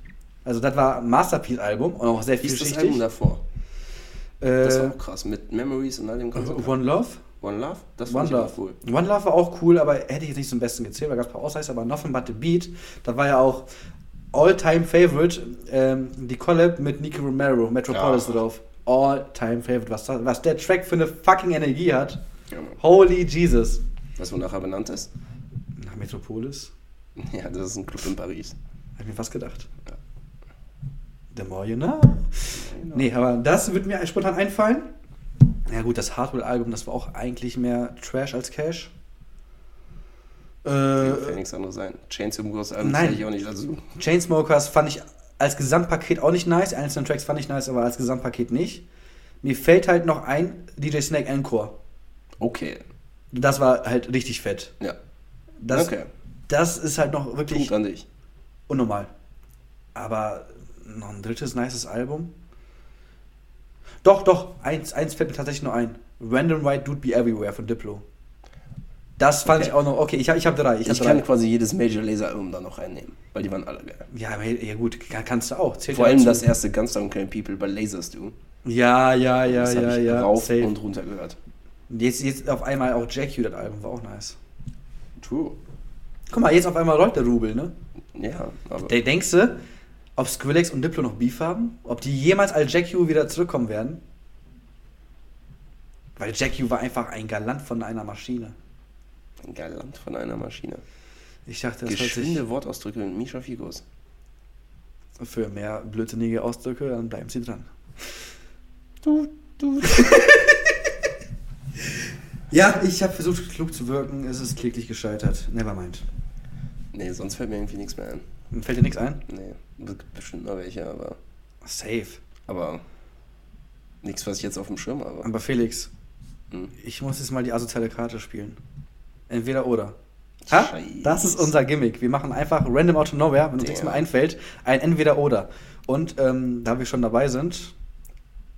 Also das war ein Masterpiece-Album und auch sehr ist das. Album davor? Das war Äh, auch krass. Mit Memories und all dem Ganzen. One Love. One Love? Das ich Love. cool. One Love war auch cool, aber hätte ich jetzt nicht zum Besten gezählt, weil gab es ein paar Ausreißer, aber Nothing But The Beat, da war ja auch All-Time-Favorite, ähm, die Collab mit Nicky Romero, Metropolis Ja. drauf. All-Time-Favorite, was, was der Track für eine fucking Energie hat. Ja. Holy Jesus. Weißt du, wonach er benannt ist? Nach Metropolis? Ja, das ist ein Club in Paris. Hab ich mir fast gedacht. Ja. The more you know. Nee, aber das wird mir spontan einfallen. Ja gut, das Hardware-Album, das war auch eigentlich mehr Trash als Cash. Äh, Kann ja nichts anderes sein. Chains im Album Nein. ich auch nicht dazu. Chainsmokers fand ich als Gesamtpaket auch nicht nice. Einzelne Tracks fand ich nice, aber als Gesamtpaket nicht. Mir fällt halt noch ein DJ Snake Encore. Okay. Das war halt richtig fett. Ja. Das, okay. das ist halt noch wirklich Punkt an dich. unnormal. Aber noch ein drittes nices Album? Doch, doch, eins, eins fällt mir tatsächlich nur ein. Random White Dude Be Everywhere von Diplo. Das fand Okay. ich auch noch, okay, ich habe ich hab drei. Ich, Ich, hab kann drei. quasi jedes Major Laser Album da noch reinnehmen, weil die waren alle geil. Ja, ja gut, kann- kannst du auch. Zählt Vor allem dazu. das erste Guns N' Killing People bei Lasers, du. Ja, ja, ja, das hab ja, ich ja. rauf safe. und runter gehört. Jetzt, jetzt auf einmal auch Jack das Album war auch nice. True. Guck mal, jetzt auf einmal rollt der Rubel, ne? Ja, aber. Der, denkst du, ob Skrillex und Diplo noch Beef haben? Ob die jemals als Jack Hugh wieder zurückkommen werden? Weil Jack Hugh war einfach ein Galant von einer Maschine. Galant von einer Maschine. Ich dachte, das Geschwinde Wortausdrücke mit Misha Figos. für mehr blödsinnige Ausdrücke, dann bleiben sie dran. Du, du. Ja, ich habe versucht, klug zu wirken, es ist kläglich gescheitert. Nevermind. Nee, sonst fällt mir irgendwie nichts mehr ein. Fällt dir nichts ein? Nee, es gibt bestimmt noch welche, aber. Safe. Aber. Nichts, was ich jetzt auf dem Schirm habe. Aber Felix, Hm. ich muss jetzt mal die asoziale Karte spielen. Entweder oder. Ha? Das ist unser Gimmick. Wir machen einfach random out of nowhere, wenn uns nichts mehr einfällt, ein Entweder oder. Und ähm, da wir schon dabei sind,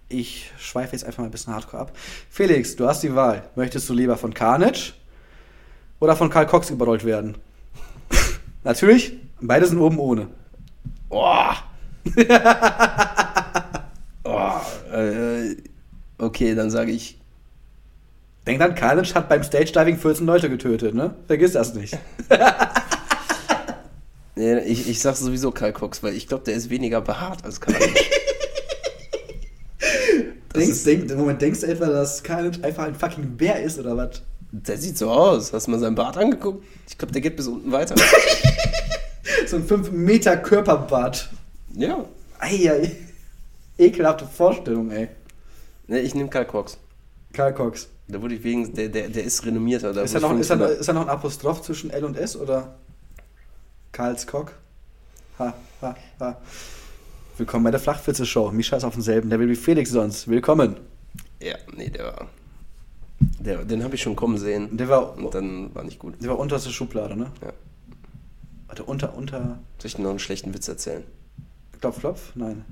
ich schweife jetzt einfach mal ein bisschen hardcore ab. Felix, du hast die Wahl. Möchtest du lieber von Carnage oder von Karl Cox überrollt werden? Natürlich, beide sind oben ohne. Oh. oh. Äh, okay, dann sage ich. Denk dann, Carnage hat beim Stage Diving 14 Leute getötet, ne? Vergiss das nicht. Nee, ich, ich sag sowieso Karl Cox, weil ich glaube, der ist weniger behaart als. Das Denkst, denk, Im Moment denkst du etwa, dass Carnage einfach ein fucking Bär ist oder was? der sieht so aus. Hast du mal seinen Bart angeguckt? Ich glaube, der geht bis unten weiter. So ein 5 Meter Körperbart. ja. Eieiei. Ekelhafte Vorstellung, ey. Nee, ich nehme Karl Cox. Karl Cox. Da wurde ich wegen, der, der, der ist renommierter. Da Ist da, noch, ist, da, ist da noch ein Apostroph zwischen L und S oder Karls Cock? Ha, ha, ha. Willkommen bei der Flachwitze-Show. Mischa ist auf demselben Level wie Felix sonst. Willkommen. Ja, nee, der war. Der, den habe ich schon kommen sehen. Der war, Und dann war nicht gut. der war unterste Schublade, ne? Ja. Warte, unter, unter. Soll ich dir noch einen schlechten Witz erzählen? Klopf, klopf? Nein.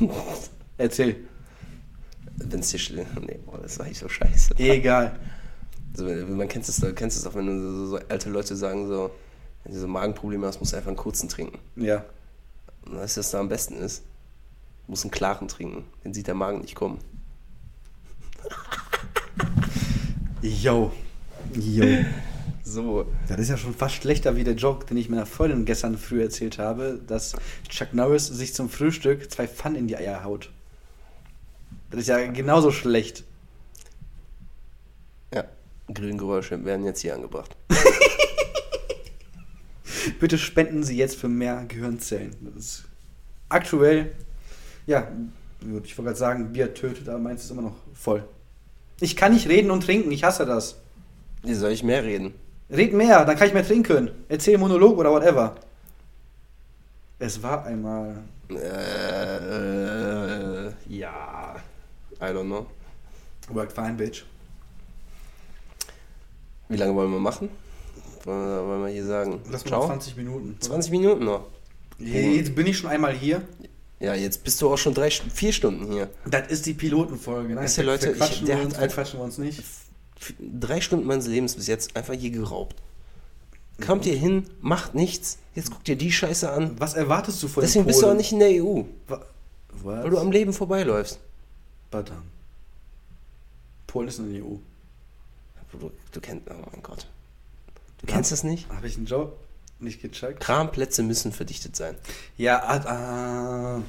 Erzähl. Wenn es dir schnell. Nee, boah, das war ich so scheiße. Egal. Also, man kennt es doch, kennst es auch, wenn du so, so alte Leute sagen, so, wenn du so Magenprobleme hast, musst du einfach einen kurzen trinken. Ja. Und weißt du, was da am besten ist? Du musst einen klaren trinken. Den sieht der Magen nicht kommen. Yo. Yo. So. Das ist ja schon fast schlechter wie der Joke, den ich meiner Freundin gestern früh erzählt habe, dass Chuck Norris sich zum Frühstück zwei Pfannen in die Eier haut. Das ist ja genauso schlecht. Ja. Grillengeräusche werden jetzt hier angebracht. Bitte spenden Sie jetzt für mehr Gehirnzellen. Das ist aktuell, ja, gut, ich wollte gerade sagen, Bier tötet, aber meins ist immer noch voll. Ich kann nicht reden und trinken, ich hasse das. Wie soll ich mehr reden? Red mehr, dann kann ich mehr trinken. Erzähl Monolog oder whatever. Es war einmal. Äh, ja. I don't know. Worked fine, bitch. Wie lange wollen wir machen? Wollen wir, hier sagen? Lass mal 20 Minuten. 20 Minuten noch. Jetzt bin ich schon einmal hier. Ja, jetzt bist du auch schon drei, vier Stunden hier. Das ist die Pilotenfolge. Nein, du, Leute, ich- verquatschen, der wir uns, verquatschen wir uns nicht. Drei Stunden meines Lebens bis jetzt einfach hier geraubt. Kommt ihr hin, macht nichts. Jetzt guckt ihr die Scheiße an. Was erwartest du von Deswegen bist du auch nicht in der EU, Wa- Was? weil du am Leben vorbeiläufst. Badam. Polen ist in der EU. Du, du kennst, oh mein Gott. Du kennst das nicht? Habe ich einen Job nicht gecheckt? Kramplätze müssen verdichtet sein. Ja, ah, ah.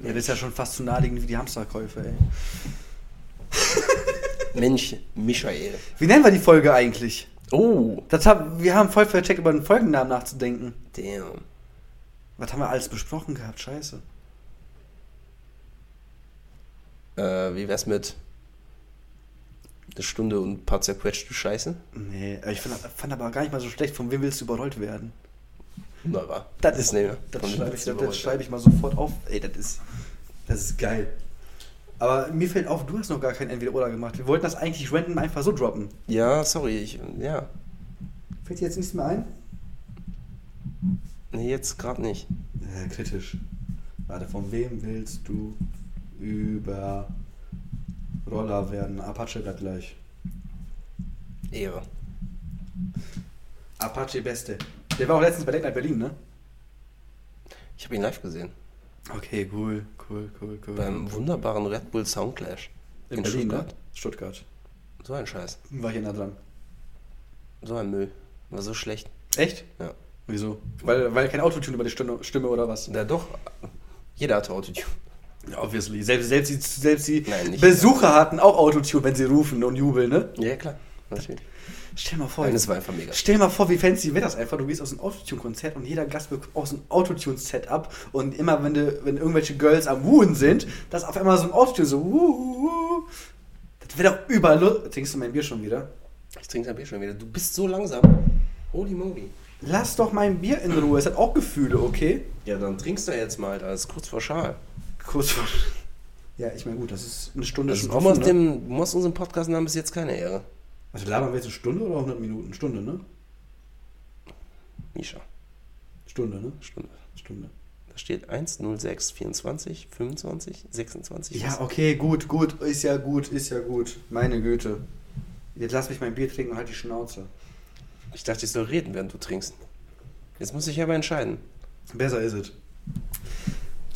Ja, das ist ja schon fast so naheliegend wie die Hamsterkäufe, ey. Mensch, Michael. Wie nennen wir die Folge eigentlich? Oh, Das hab, wir haben voll vercheckt, über den Folgennamen nachzudenken. damn. Was haben wir alles besprochen gehabt? Scheiße. Äh, wie wär's mit eine Stunde und ein paar zerquetschte Scheiße? Nee, ich fand, fand aber gar nicht mal so schlecht. Von wem willst du überrollt werden? Wunderbar. Das ist, ne, das schreibe ich, das, das schreibe ich mal sofort auf. Ey, das ist, das ist geil. Aber mir fällt auf, du hast noch gar kein Entweder-Oder gemacht. Wir wollten das eigentlich random einfach so droppen. Ja, sorry, ich, ja. Fällt dir jetzt nichts mehr ein? Nee, jetzt gerade nicht. Ja, kritisch. Warte, von wem willst du über Roller werden? Apache bleibt gleich. Ehre. Apache Beste. Der war auch letztens bei Late Night Berlin, ne? Ich habe ihn live gesehen. Okay, cool, cool, cool, cool. Beim wunderbaren Red Bull Soundclash. in, Berlin, Stuttgart. ne? Stuttgart. So ein Scheiß. War hier nah dran. So ein Müll. War so schlecht. Echt? Ja. Wieso? Weil, weil kein Autotune über die Stimme, Stimme oder was? Ja, doch. Jeder hatte Autotune. Ja, obviously. Selbst, selbst die, selbst die Nein, Besucher hatten auch Autotune, wenn sie rufen und jubeln, ne? Ja, klar. Natürlich. Stell mal vor, Nein, das war einfach mega. stell mal vor, wie fancy wäre das einfach. Du gehst aus einem Autotune-Konzert und jeder Gast bekommt aus einem Autotune-Setup und immer, wenn, du, wenn irgendwelche Girls am Wuhen sind, dass auf einmal so ein Autotune so wuh, wuh. Das wäre doch überall. Trinkst du mein Bier schon wieder? Ich trinke das Bier schon wieder. Du bist so langsam. Holy moly. Lass doch mein Bier in Ruhe. Es hat auch Gefühle, okay? Ja, dann trinkst du jetzt mal. Da ist kurz vor Schal. Kurz vor. Ja, ich meine, gut, das ist eine Stunde Also, schon du, offen, machst ne? dem, du machst unserem Podcast-Namen bis jetzt keine Ehre. Also labern wir jetzt eine Stunde oder 100 Minuten? Stunde, ne? Misha. Stunde, ne? Stunde. Stunde. Da steht 1, 0, 6, 24, 25, 26. Ja, okay, gut, gut, ist ja gut, ist ja gut. Meine Güte. Jetzt lass mich mein Bier trinken und halt die Schnauze. Ich dachte, ich soll reden, während du trinkst. Jetzt muss ich aber entscheiden. Besser ist es.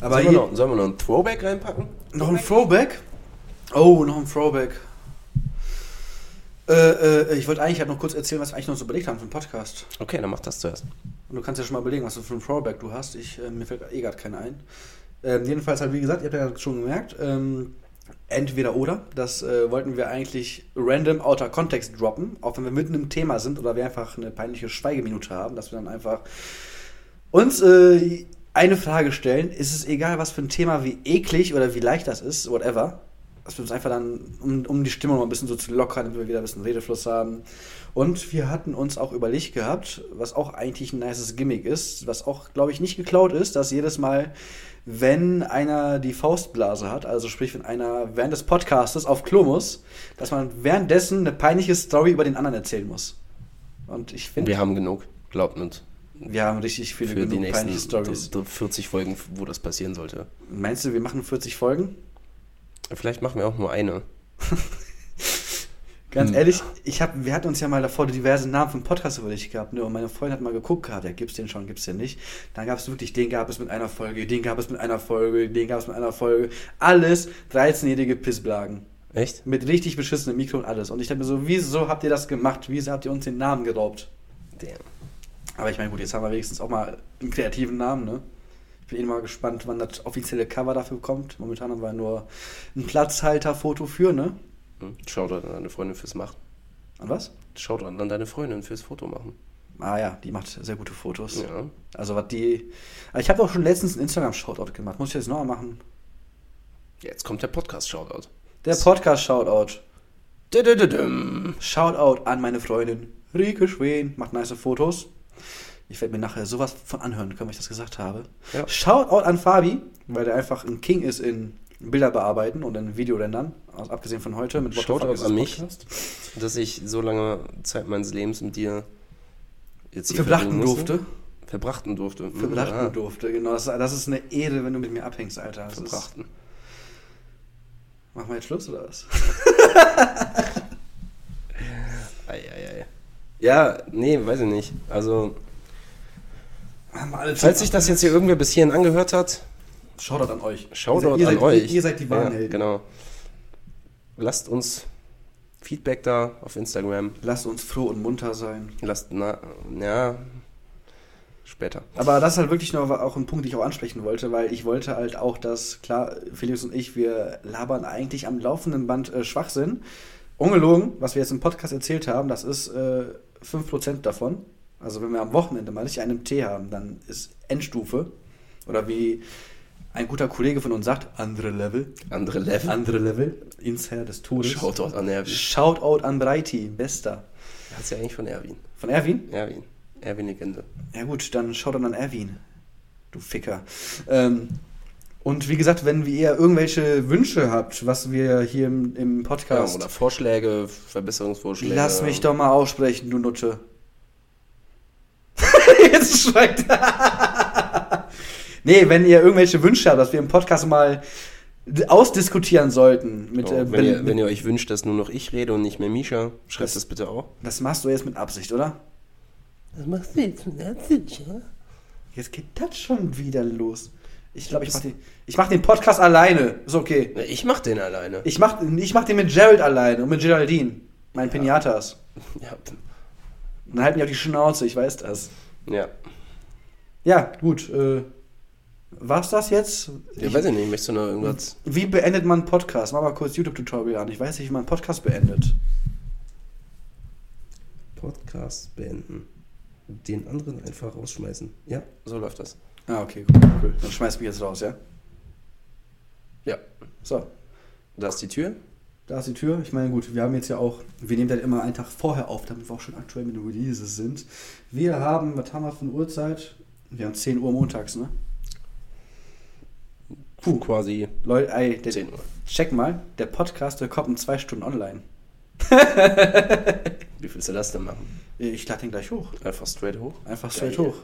Aber sollen, wir noch, sollen wir noch ein Throwback reinpacken? noch ein Throwback? Oh, noch ein Throwback. Äh, äh, ich wollte eigentlich halt noch kurz erzählen, was wir eigentlich noch so überlegt haben für einen Podcast. Okay, dann mach das zuerst. Und du kannst ja schon mal überlegen, was du für ein Throwback du hast. Ich, äh, mir fällt eh gerade keiner ein. Ähm, jedenfalls halt, wie gesagt, ihr habt ja schon gemerkt, ähm, entweder oder. Das äh, wollten wir eigentlich random outer Context droppen, auch wenn wir mitten im Thema sind oder wir einfach eine peinliche Schweigeminute haben, dass wir dann einfach uns äh, eine Frage stellen. Ist es egal, was für ein Thema, wie eklig oder wie leicht das ist, whatever. Dass wir uns einfach dann, um, um die Stimmung mal ein bisschen so zu lockern, damit wir wieder ein bisschen Redefluss haben. Und wir hatten uns auch überlegt gehabt, was auch eigentlich ein nices Gimmick ist, was auch, glaube ich, nicht geklaut ist, dass jedes Mal, wenn einer die Faustblase hat, also sprich, wenn einer während des Podcastes auf Klo muss, dass man währenddessen eine peinliche Story über den anderen erzählen muss. Und ich finde, Wir haben genug. Glaubt uns. Wir haben richtig viele Für die genug nächsten peinliche Stories. d- d- 40 Folgen, wo das passieren sollte. Meinst du, wir machen 40 Folgen? Vielleicht machen wir auch nur eine. Ganz Hm. ehrlich, ich hab, wir hatten uns ja mal davor diverse Namen den Podcast überlegt gehabt, ne? Und meine Freundin hat mal geguckt gehabt, ja, gibt's den schon, gibt's den nicht. Dann gab's wirklich, den gab es mit einer Folge, den gab es mit einer Folge, den gab es mit einer Folge. Alles 13-jährige Pissblagen. Echt? Mit richtig beschissenem Mikro und alles. Und ich dachte mir so, wieso habt ihr das gemacht? Wieso habt ihr uns den Namen geraubt? Damn. Aber ich meine, gut, jetzt haben wir wenigstens auch mal einen kreativen Namen, ne? Ich bin eh mal gespannt, wann das offizielle Cover dafür kommt. Momentan haben wir nur ein Platzhalterfoto für, ne? Hm? Shoutout an deine Freundin fürs Machen. An was? Shoutout an deine Freundin fürs Foto machen. Ah ja, die macht sehr gute Fotos. Ja. Also was die. Aber Ich habe auch schon letztens einen Instagram-Shoutout gemacht. Muss ich jetzt nochmal machen? Jetzt kommt der Podcast-Shoutout. Der Podcast-Shoutout. Shoutout an meine Freundin Rike Schwen. Macht nice Fotos. Ich werde mir nachher sowas von anhören können, weil ich das gesagt habe. Ja. Shoutout an Fabi, weil der einfach ein King ist in Bilder bearbeiten und in Videorendern. Also abgesehen von heute mit Shoutout ist an mich. Podcast. Dass ich so lange Zeit meines Lebens mit dir jetzt hier Verbrachten durfte. Verbrachten durfte. Mhm, Verbrachten ja. durfte, genau. Das, das ist eine Ehre, wenn du mit mir abhängst, Alter. Das ist, Verbrachten. machen wir jetzt Schluss oder was? Eieiei. Ja, nee, weiß ich nicht. Also, falls sich das jetzt hier irgendwer bis hierhin angehört hat, Shoutout an euch. Shoutout ihr seid, an ihr euch. Seid, ihr seid die wahren ja. Genau. Lasst uns Feedback da auf Instagram. Lasst uns froh und munter sein. Lasst, na, ja, später. Aber das ist halt wirklich noch auch ein Punkt, den ich auch ansprechen wollte, weil ich wollte halt auch, dass, klar, Felix und ich, wir labern eigentlich am laufenden Band äh, Schwachsinn. Ungelogen, was wir jetzt im Podcast erzählt haben, das ist äh, 5% davon. Also wenn wir am Wochenende mal nicht einen Tee haben, dann ist Endstufe. Oder wie ein guter Kollege von uns sagt, andere Level. Andere Level. Andere Level. Ins Herr des Todes. Shoutout an Erwin. Shoutout an Breiti, bester. Das ist ja eigentlich von Erwin. Von Erwin? Erwin. Erwin Legende. Ja gut, dann Shoutout an Erwin. Du Ficker. Ähm, und wie gesagt, wenn ihr irgendwelche Wünsche habt, was wir hier im, im Ja, Podcast... oder Vorschläge, Verbesserungsvorschläge. Lass mich doch mal aussprechen, du Nutte. Jetzt schweigt er. Nee, wenn ihr irgendwelche Wünsche habt, dass wir im Podcast mal ausdiskutieren sollten. Mit, So, äh, wenn, ihr, mit- wenn ihr euch wünscht, dass nur noch ich rede und nicht mehr Misha, schreibt das bitte auch. das machst du jetzt mit Absicht, oder? Das machst du jetzt mit Absicht, ja? Jetzt geht das schon wieder los. Ich glaube, ich mach, den, ich mach den Podcast alleine. Ist okay. Ich mach den alleine. Ich mach, ich mach den mit Gerald alleine und mit Geraldine. Mein Pinatas. Ja, dann halt mich auf die Schnauze, ich weiß das. Ja. Ja, gut. Äh, war's das jetzt? ja weiß ich nicht, möchtest du noch irgendwas? Wie beendet man einen Podcast? Mach mal kurz YouTube-Tutorial an. Ich weiß nicht, wie man einen Podcast beendet. Podcast beenden. Den anderen einfach rausschmeißen. Ja, so läuft das. Ah, okay, cool. cool. Dann schmeiß mich jetzt raus, ja? Ja. So, Da ist die Tür. Da ist die Tür. Ich meine, gut, wir haben jetzt ja auch, wir nehmen das immer einen Tag vorher auf, damit wir auch schon aktuell mit den Releases sind. Wir haben, was haben wir für eine Uhrzeit? Wir haben 10 Uhr montags, ne? Puh. Quasi Leute, ey, der, 10 Uhr. check mal, der Podcast, der kommt in zwei Stunden online. Wie willst du das denn machen? Ich lade den gleich hoch. Einfach straight hoch? Einfach straight Geil. hoch.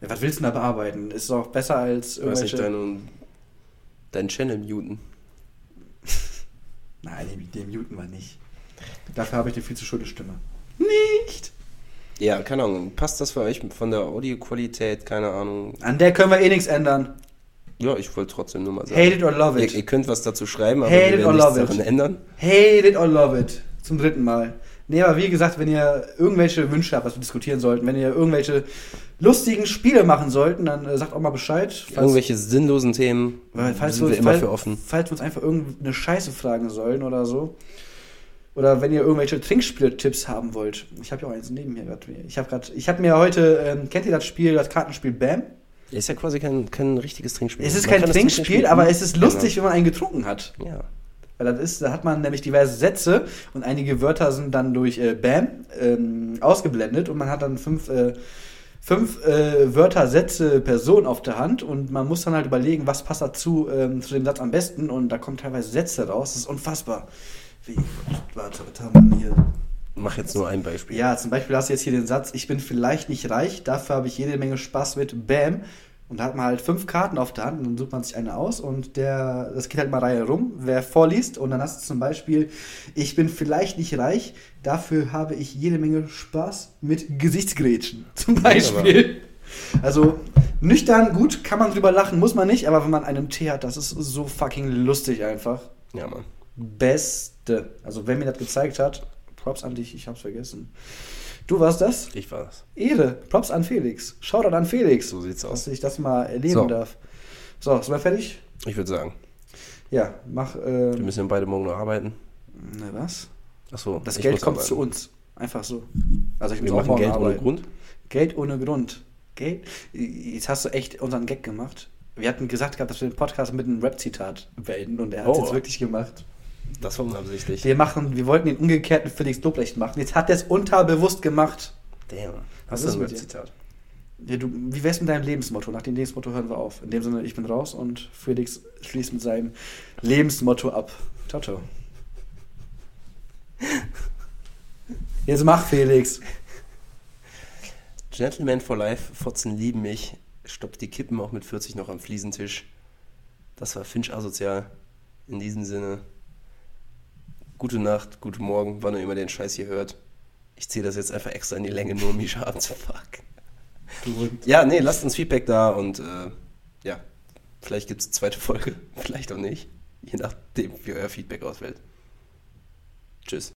Ja, was willst du denn da bearbeiten? Ist doch besser als Du hast nicht irgendwelche... deinen, deinen Channel muten. Nein, den, den muten wir nicht. Dafür habe ich eine viel zu schöne Stimme. Nicht! Ja, keine Ahnung. Passt das für euch von der Audioqualität? Keine Ahnung. An der können wir eh nichts ändern. Ja, ich wollte trotzdem nur mal sagen. Hate it or love Ihr, it. ihr könnt was dazu schreiben, aber Hate wir it or werden nichts love it. daran ändern. Hate it or love it. Zum dritten Mal. Nee, aber wie gesagt, wenn ihr irgendwelche Wünsche habt, was wir diskutieren sollten, wenn ihr irgendwelche lustigen Spiele machen sollten, dann äh, sagt auch mal Bescheid. Falls, Irgendwelche sinnlosen Themen weil, falls, sind wir, wir immer falls, für offen. falls wir uns einfach irgendeine Scheiße fragen sollen oder so. Oder wenn ihr irgendwelche Trinkspieltipps haben wollt. Ich habe ja auch eins neben mir gerade. Ich habe gerade, ich habe mir heute, ähm, kennt ihr das Spiel, das Kartenspiel Bam? Ist ja quasi kein, kein richtiges Trinkspiel. Es ist Man kein Trinkspiel, Trinkspiel- aber es ist lustig, Genau. wenn man einen getrunken hat. Ja. Weil das ist, da hat man nämlich diverse Sätze und einige Wörter sind dann durch äh, Bam ähm, ausgeblendet und man hat dann fünf, äh, fünf äh, Wörter, Sätze, Personen auf der Hand und man muss dann halt überlegen, was passt dazu ähm, zu dem Satz am besten und da kommen teilweise Sätze raus. Das ist unfassbar. Wie, warte, was haben wir hier? Mach jetzt nur ein Beispiel. Ja, zum Beispiel hast du jetzt hier den Satz, ich bin vielleicht nicht reich, dafür habe ich jede Menge Spaß mit Bam. Und da hat man halt fünf Karten auf der Hand und dann sucht man sich eine aus und der, das geht halt mal Reihe rum, wer vorliest und dann hast du zum Beispiel, ich bin vielleicht nicht reich, dafür habe ich jede Menge Spaß mit Gesichtsgrätschen zum Beispiel. Also nüchtern, gut, kann man drüber lachen, muss man nicht, aber wenn man einen Tee hat, das ist so fucking lustig einfach. Ja, Mann. Beste. Also wer mir das gezeigt hat, Props an dich, ich hab's vergessen. Du warst das? Ich war das. Ehre. Props an Felix. Shoutout an Felix. So sieht's Dass aus. ich das mal erleben So. darf. So, sind wir fertig? Ich würde sagen, Ja, mach. wir Äh, müssen beide morgen noch arbeiten. ne, was? Achso. Das Geld muss kommt arbeiten. zu uns. Einfach so. Also ich muss Wir auch machen Geld ohne arbeiten. Grund. Geld ohne Grund. Geld? Jetzt hast du echt unseren Gag gemacht. Wir hatten gesagt gehabt, dass wir den Podcast mit einem Rap-Zitat beenden und er hat es Oh. jetzt wirklich gemacht. Das war unabsichtlich. Wir machen, wir wollten den umgekehrten Felix Lobrecht machen. Jetzt hat er es unterbewusst gemacht. Damn. Was Hast du ist ein mit? Zitat? Ja, du, wie wär's mit deinem Lebensmotto? Nach dem Lebensmotto hören wir auf. In dem Sinne, ich bin raus und Felix schließt mit seinem Lebensmotto ab. Ciao, ciao. Jetzt mach, Felix. Gentleman for Life, Fotzen lieben mich, stoppt die Kippen auch mit 40 noch am Fliesentisch. Das war Finch asozial. In diesem Sinne, gute Nacht, guten Morgen, wann ihr immer den Scheiß hier hört. Ich ziehe das jetzt einfach extra in die Länge, nur um Misha abzufucken. Ja, nee, lasst uns Feedback da und äh, ja, vielleicht gibt es eine zweite Folge, vielleicht auch nicht. Je nachdem, wie euer Feedback ausfällt. Tschüss.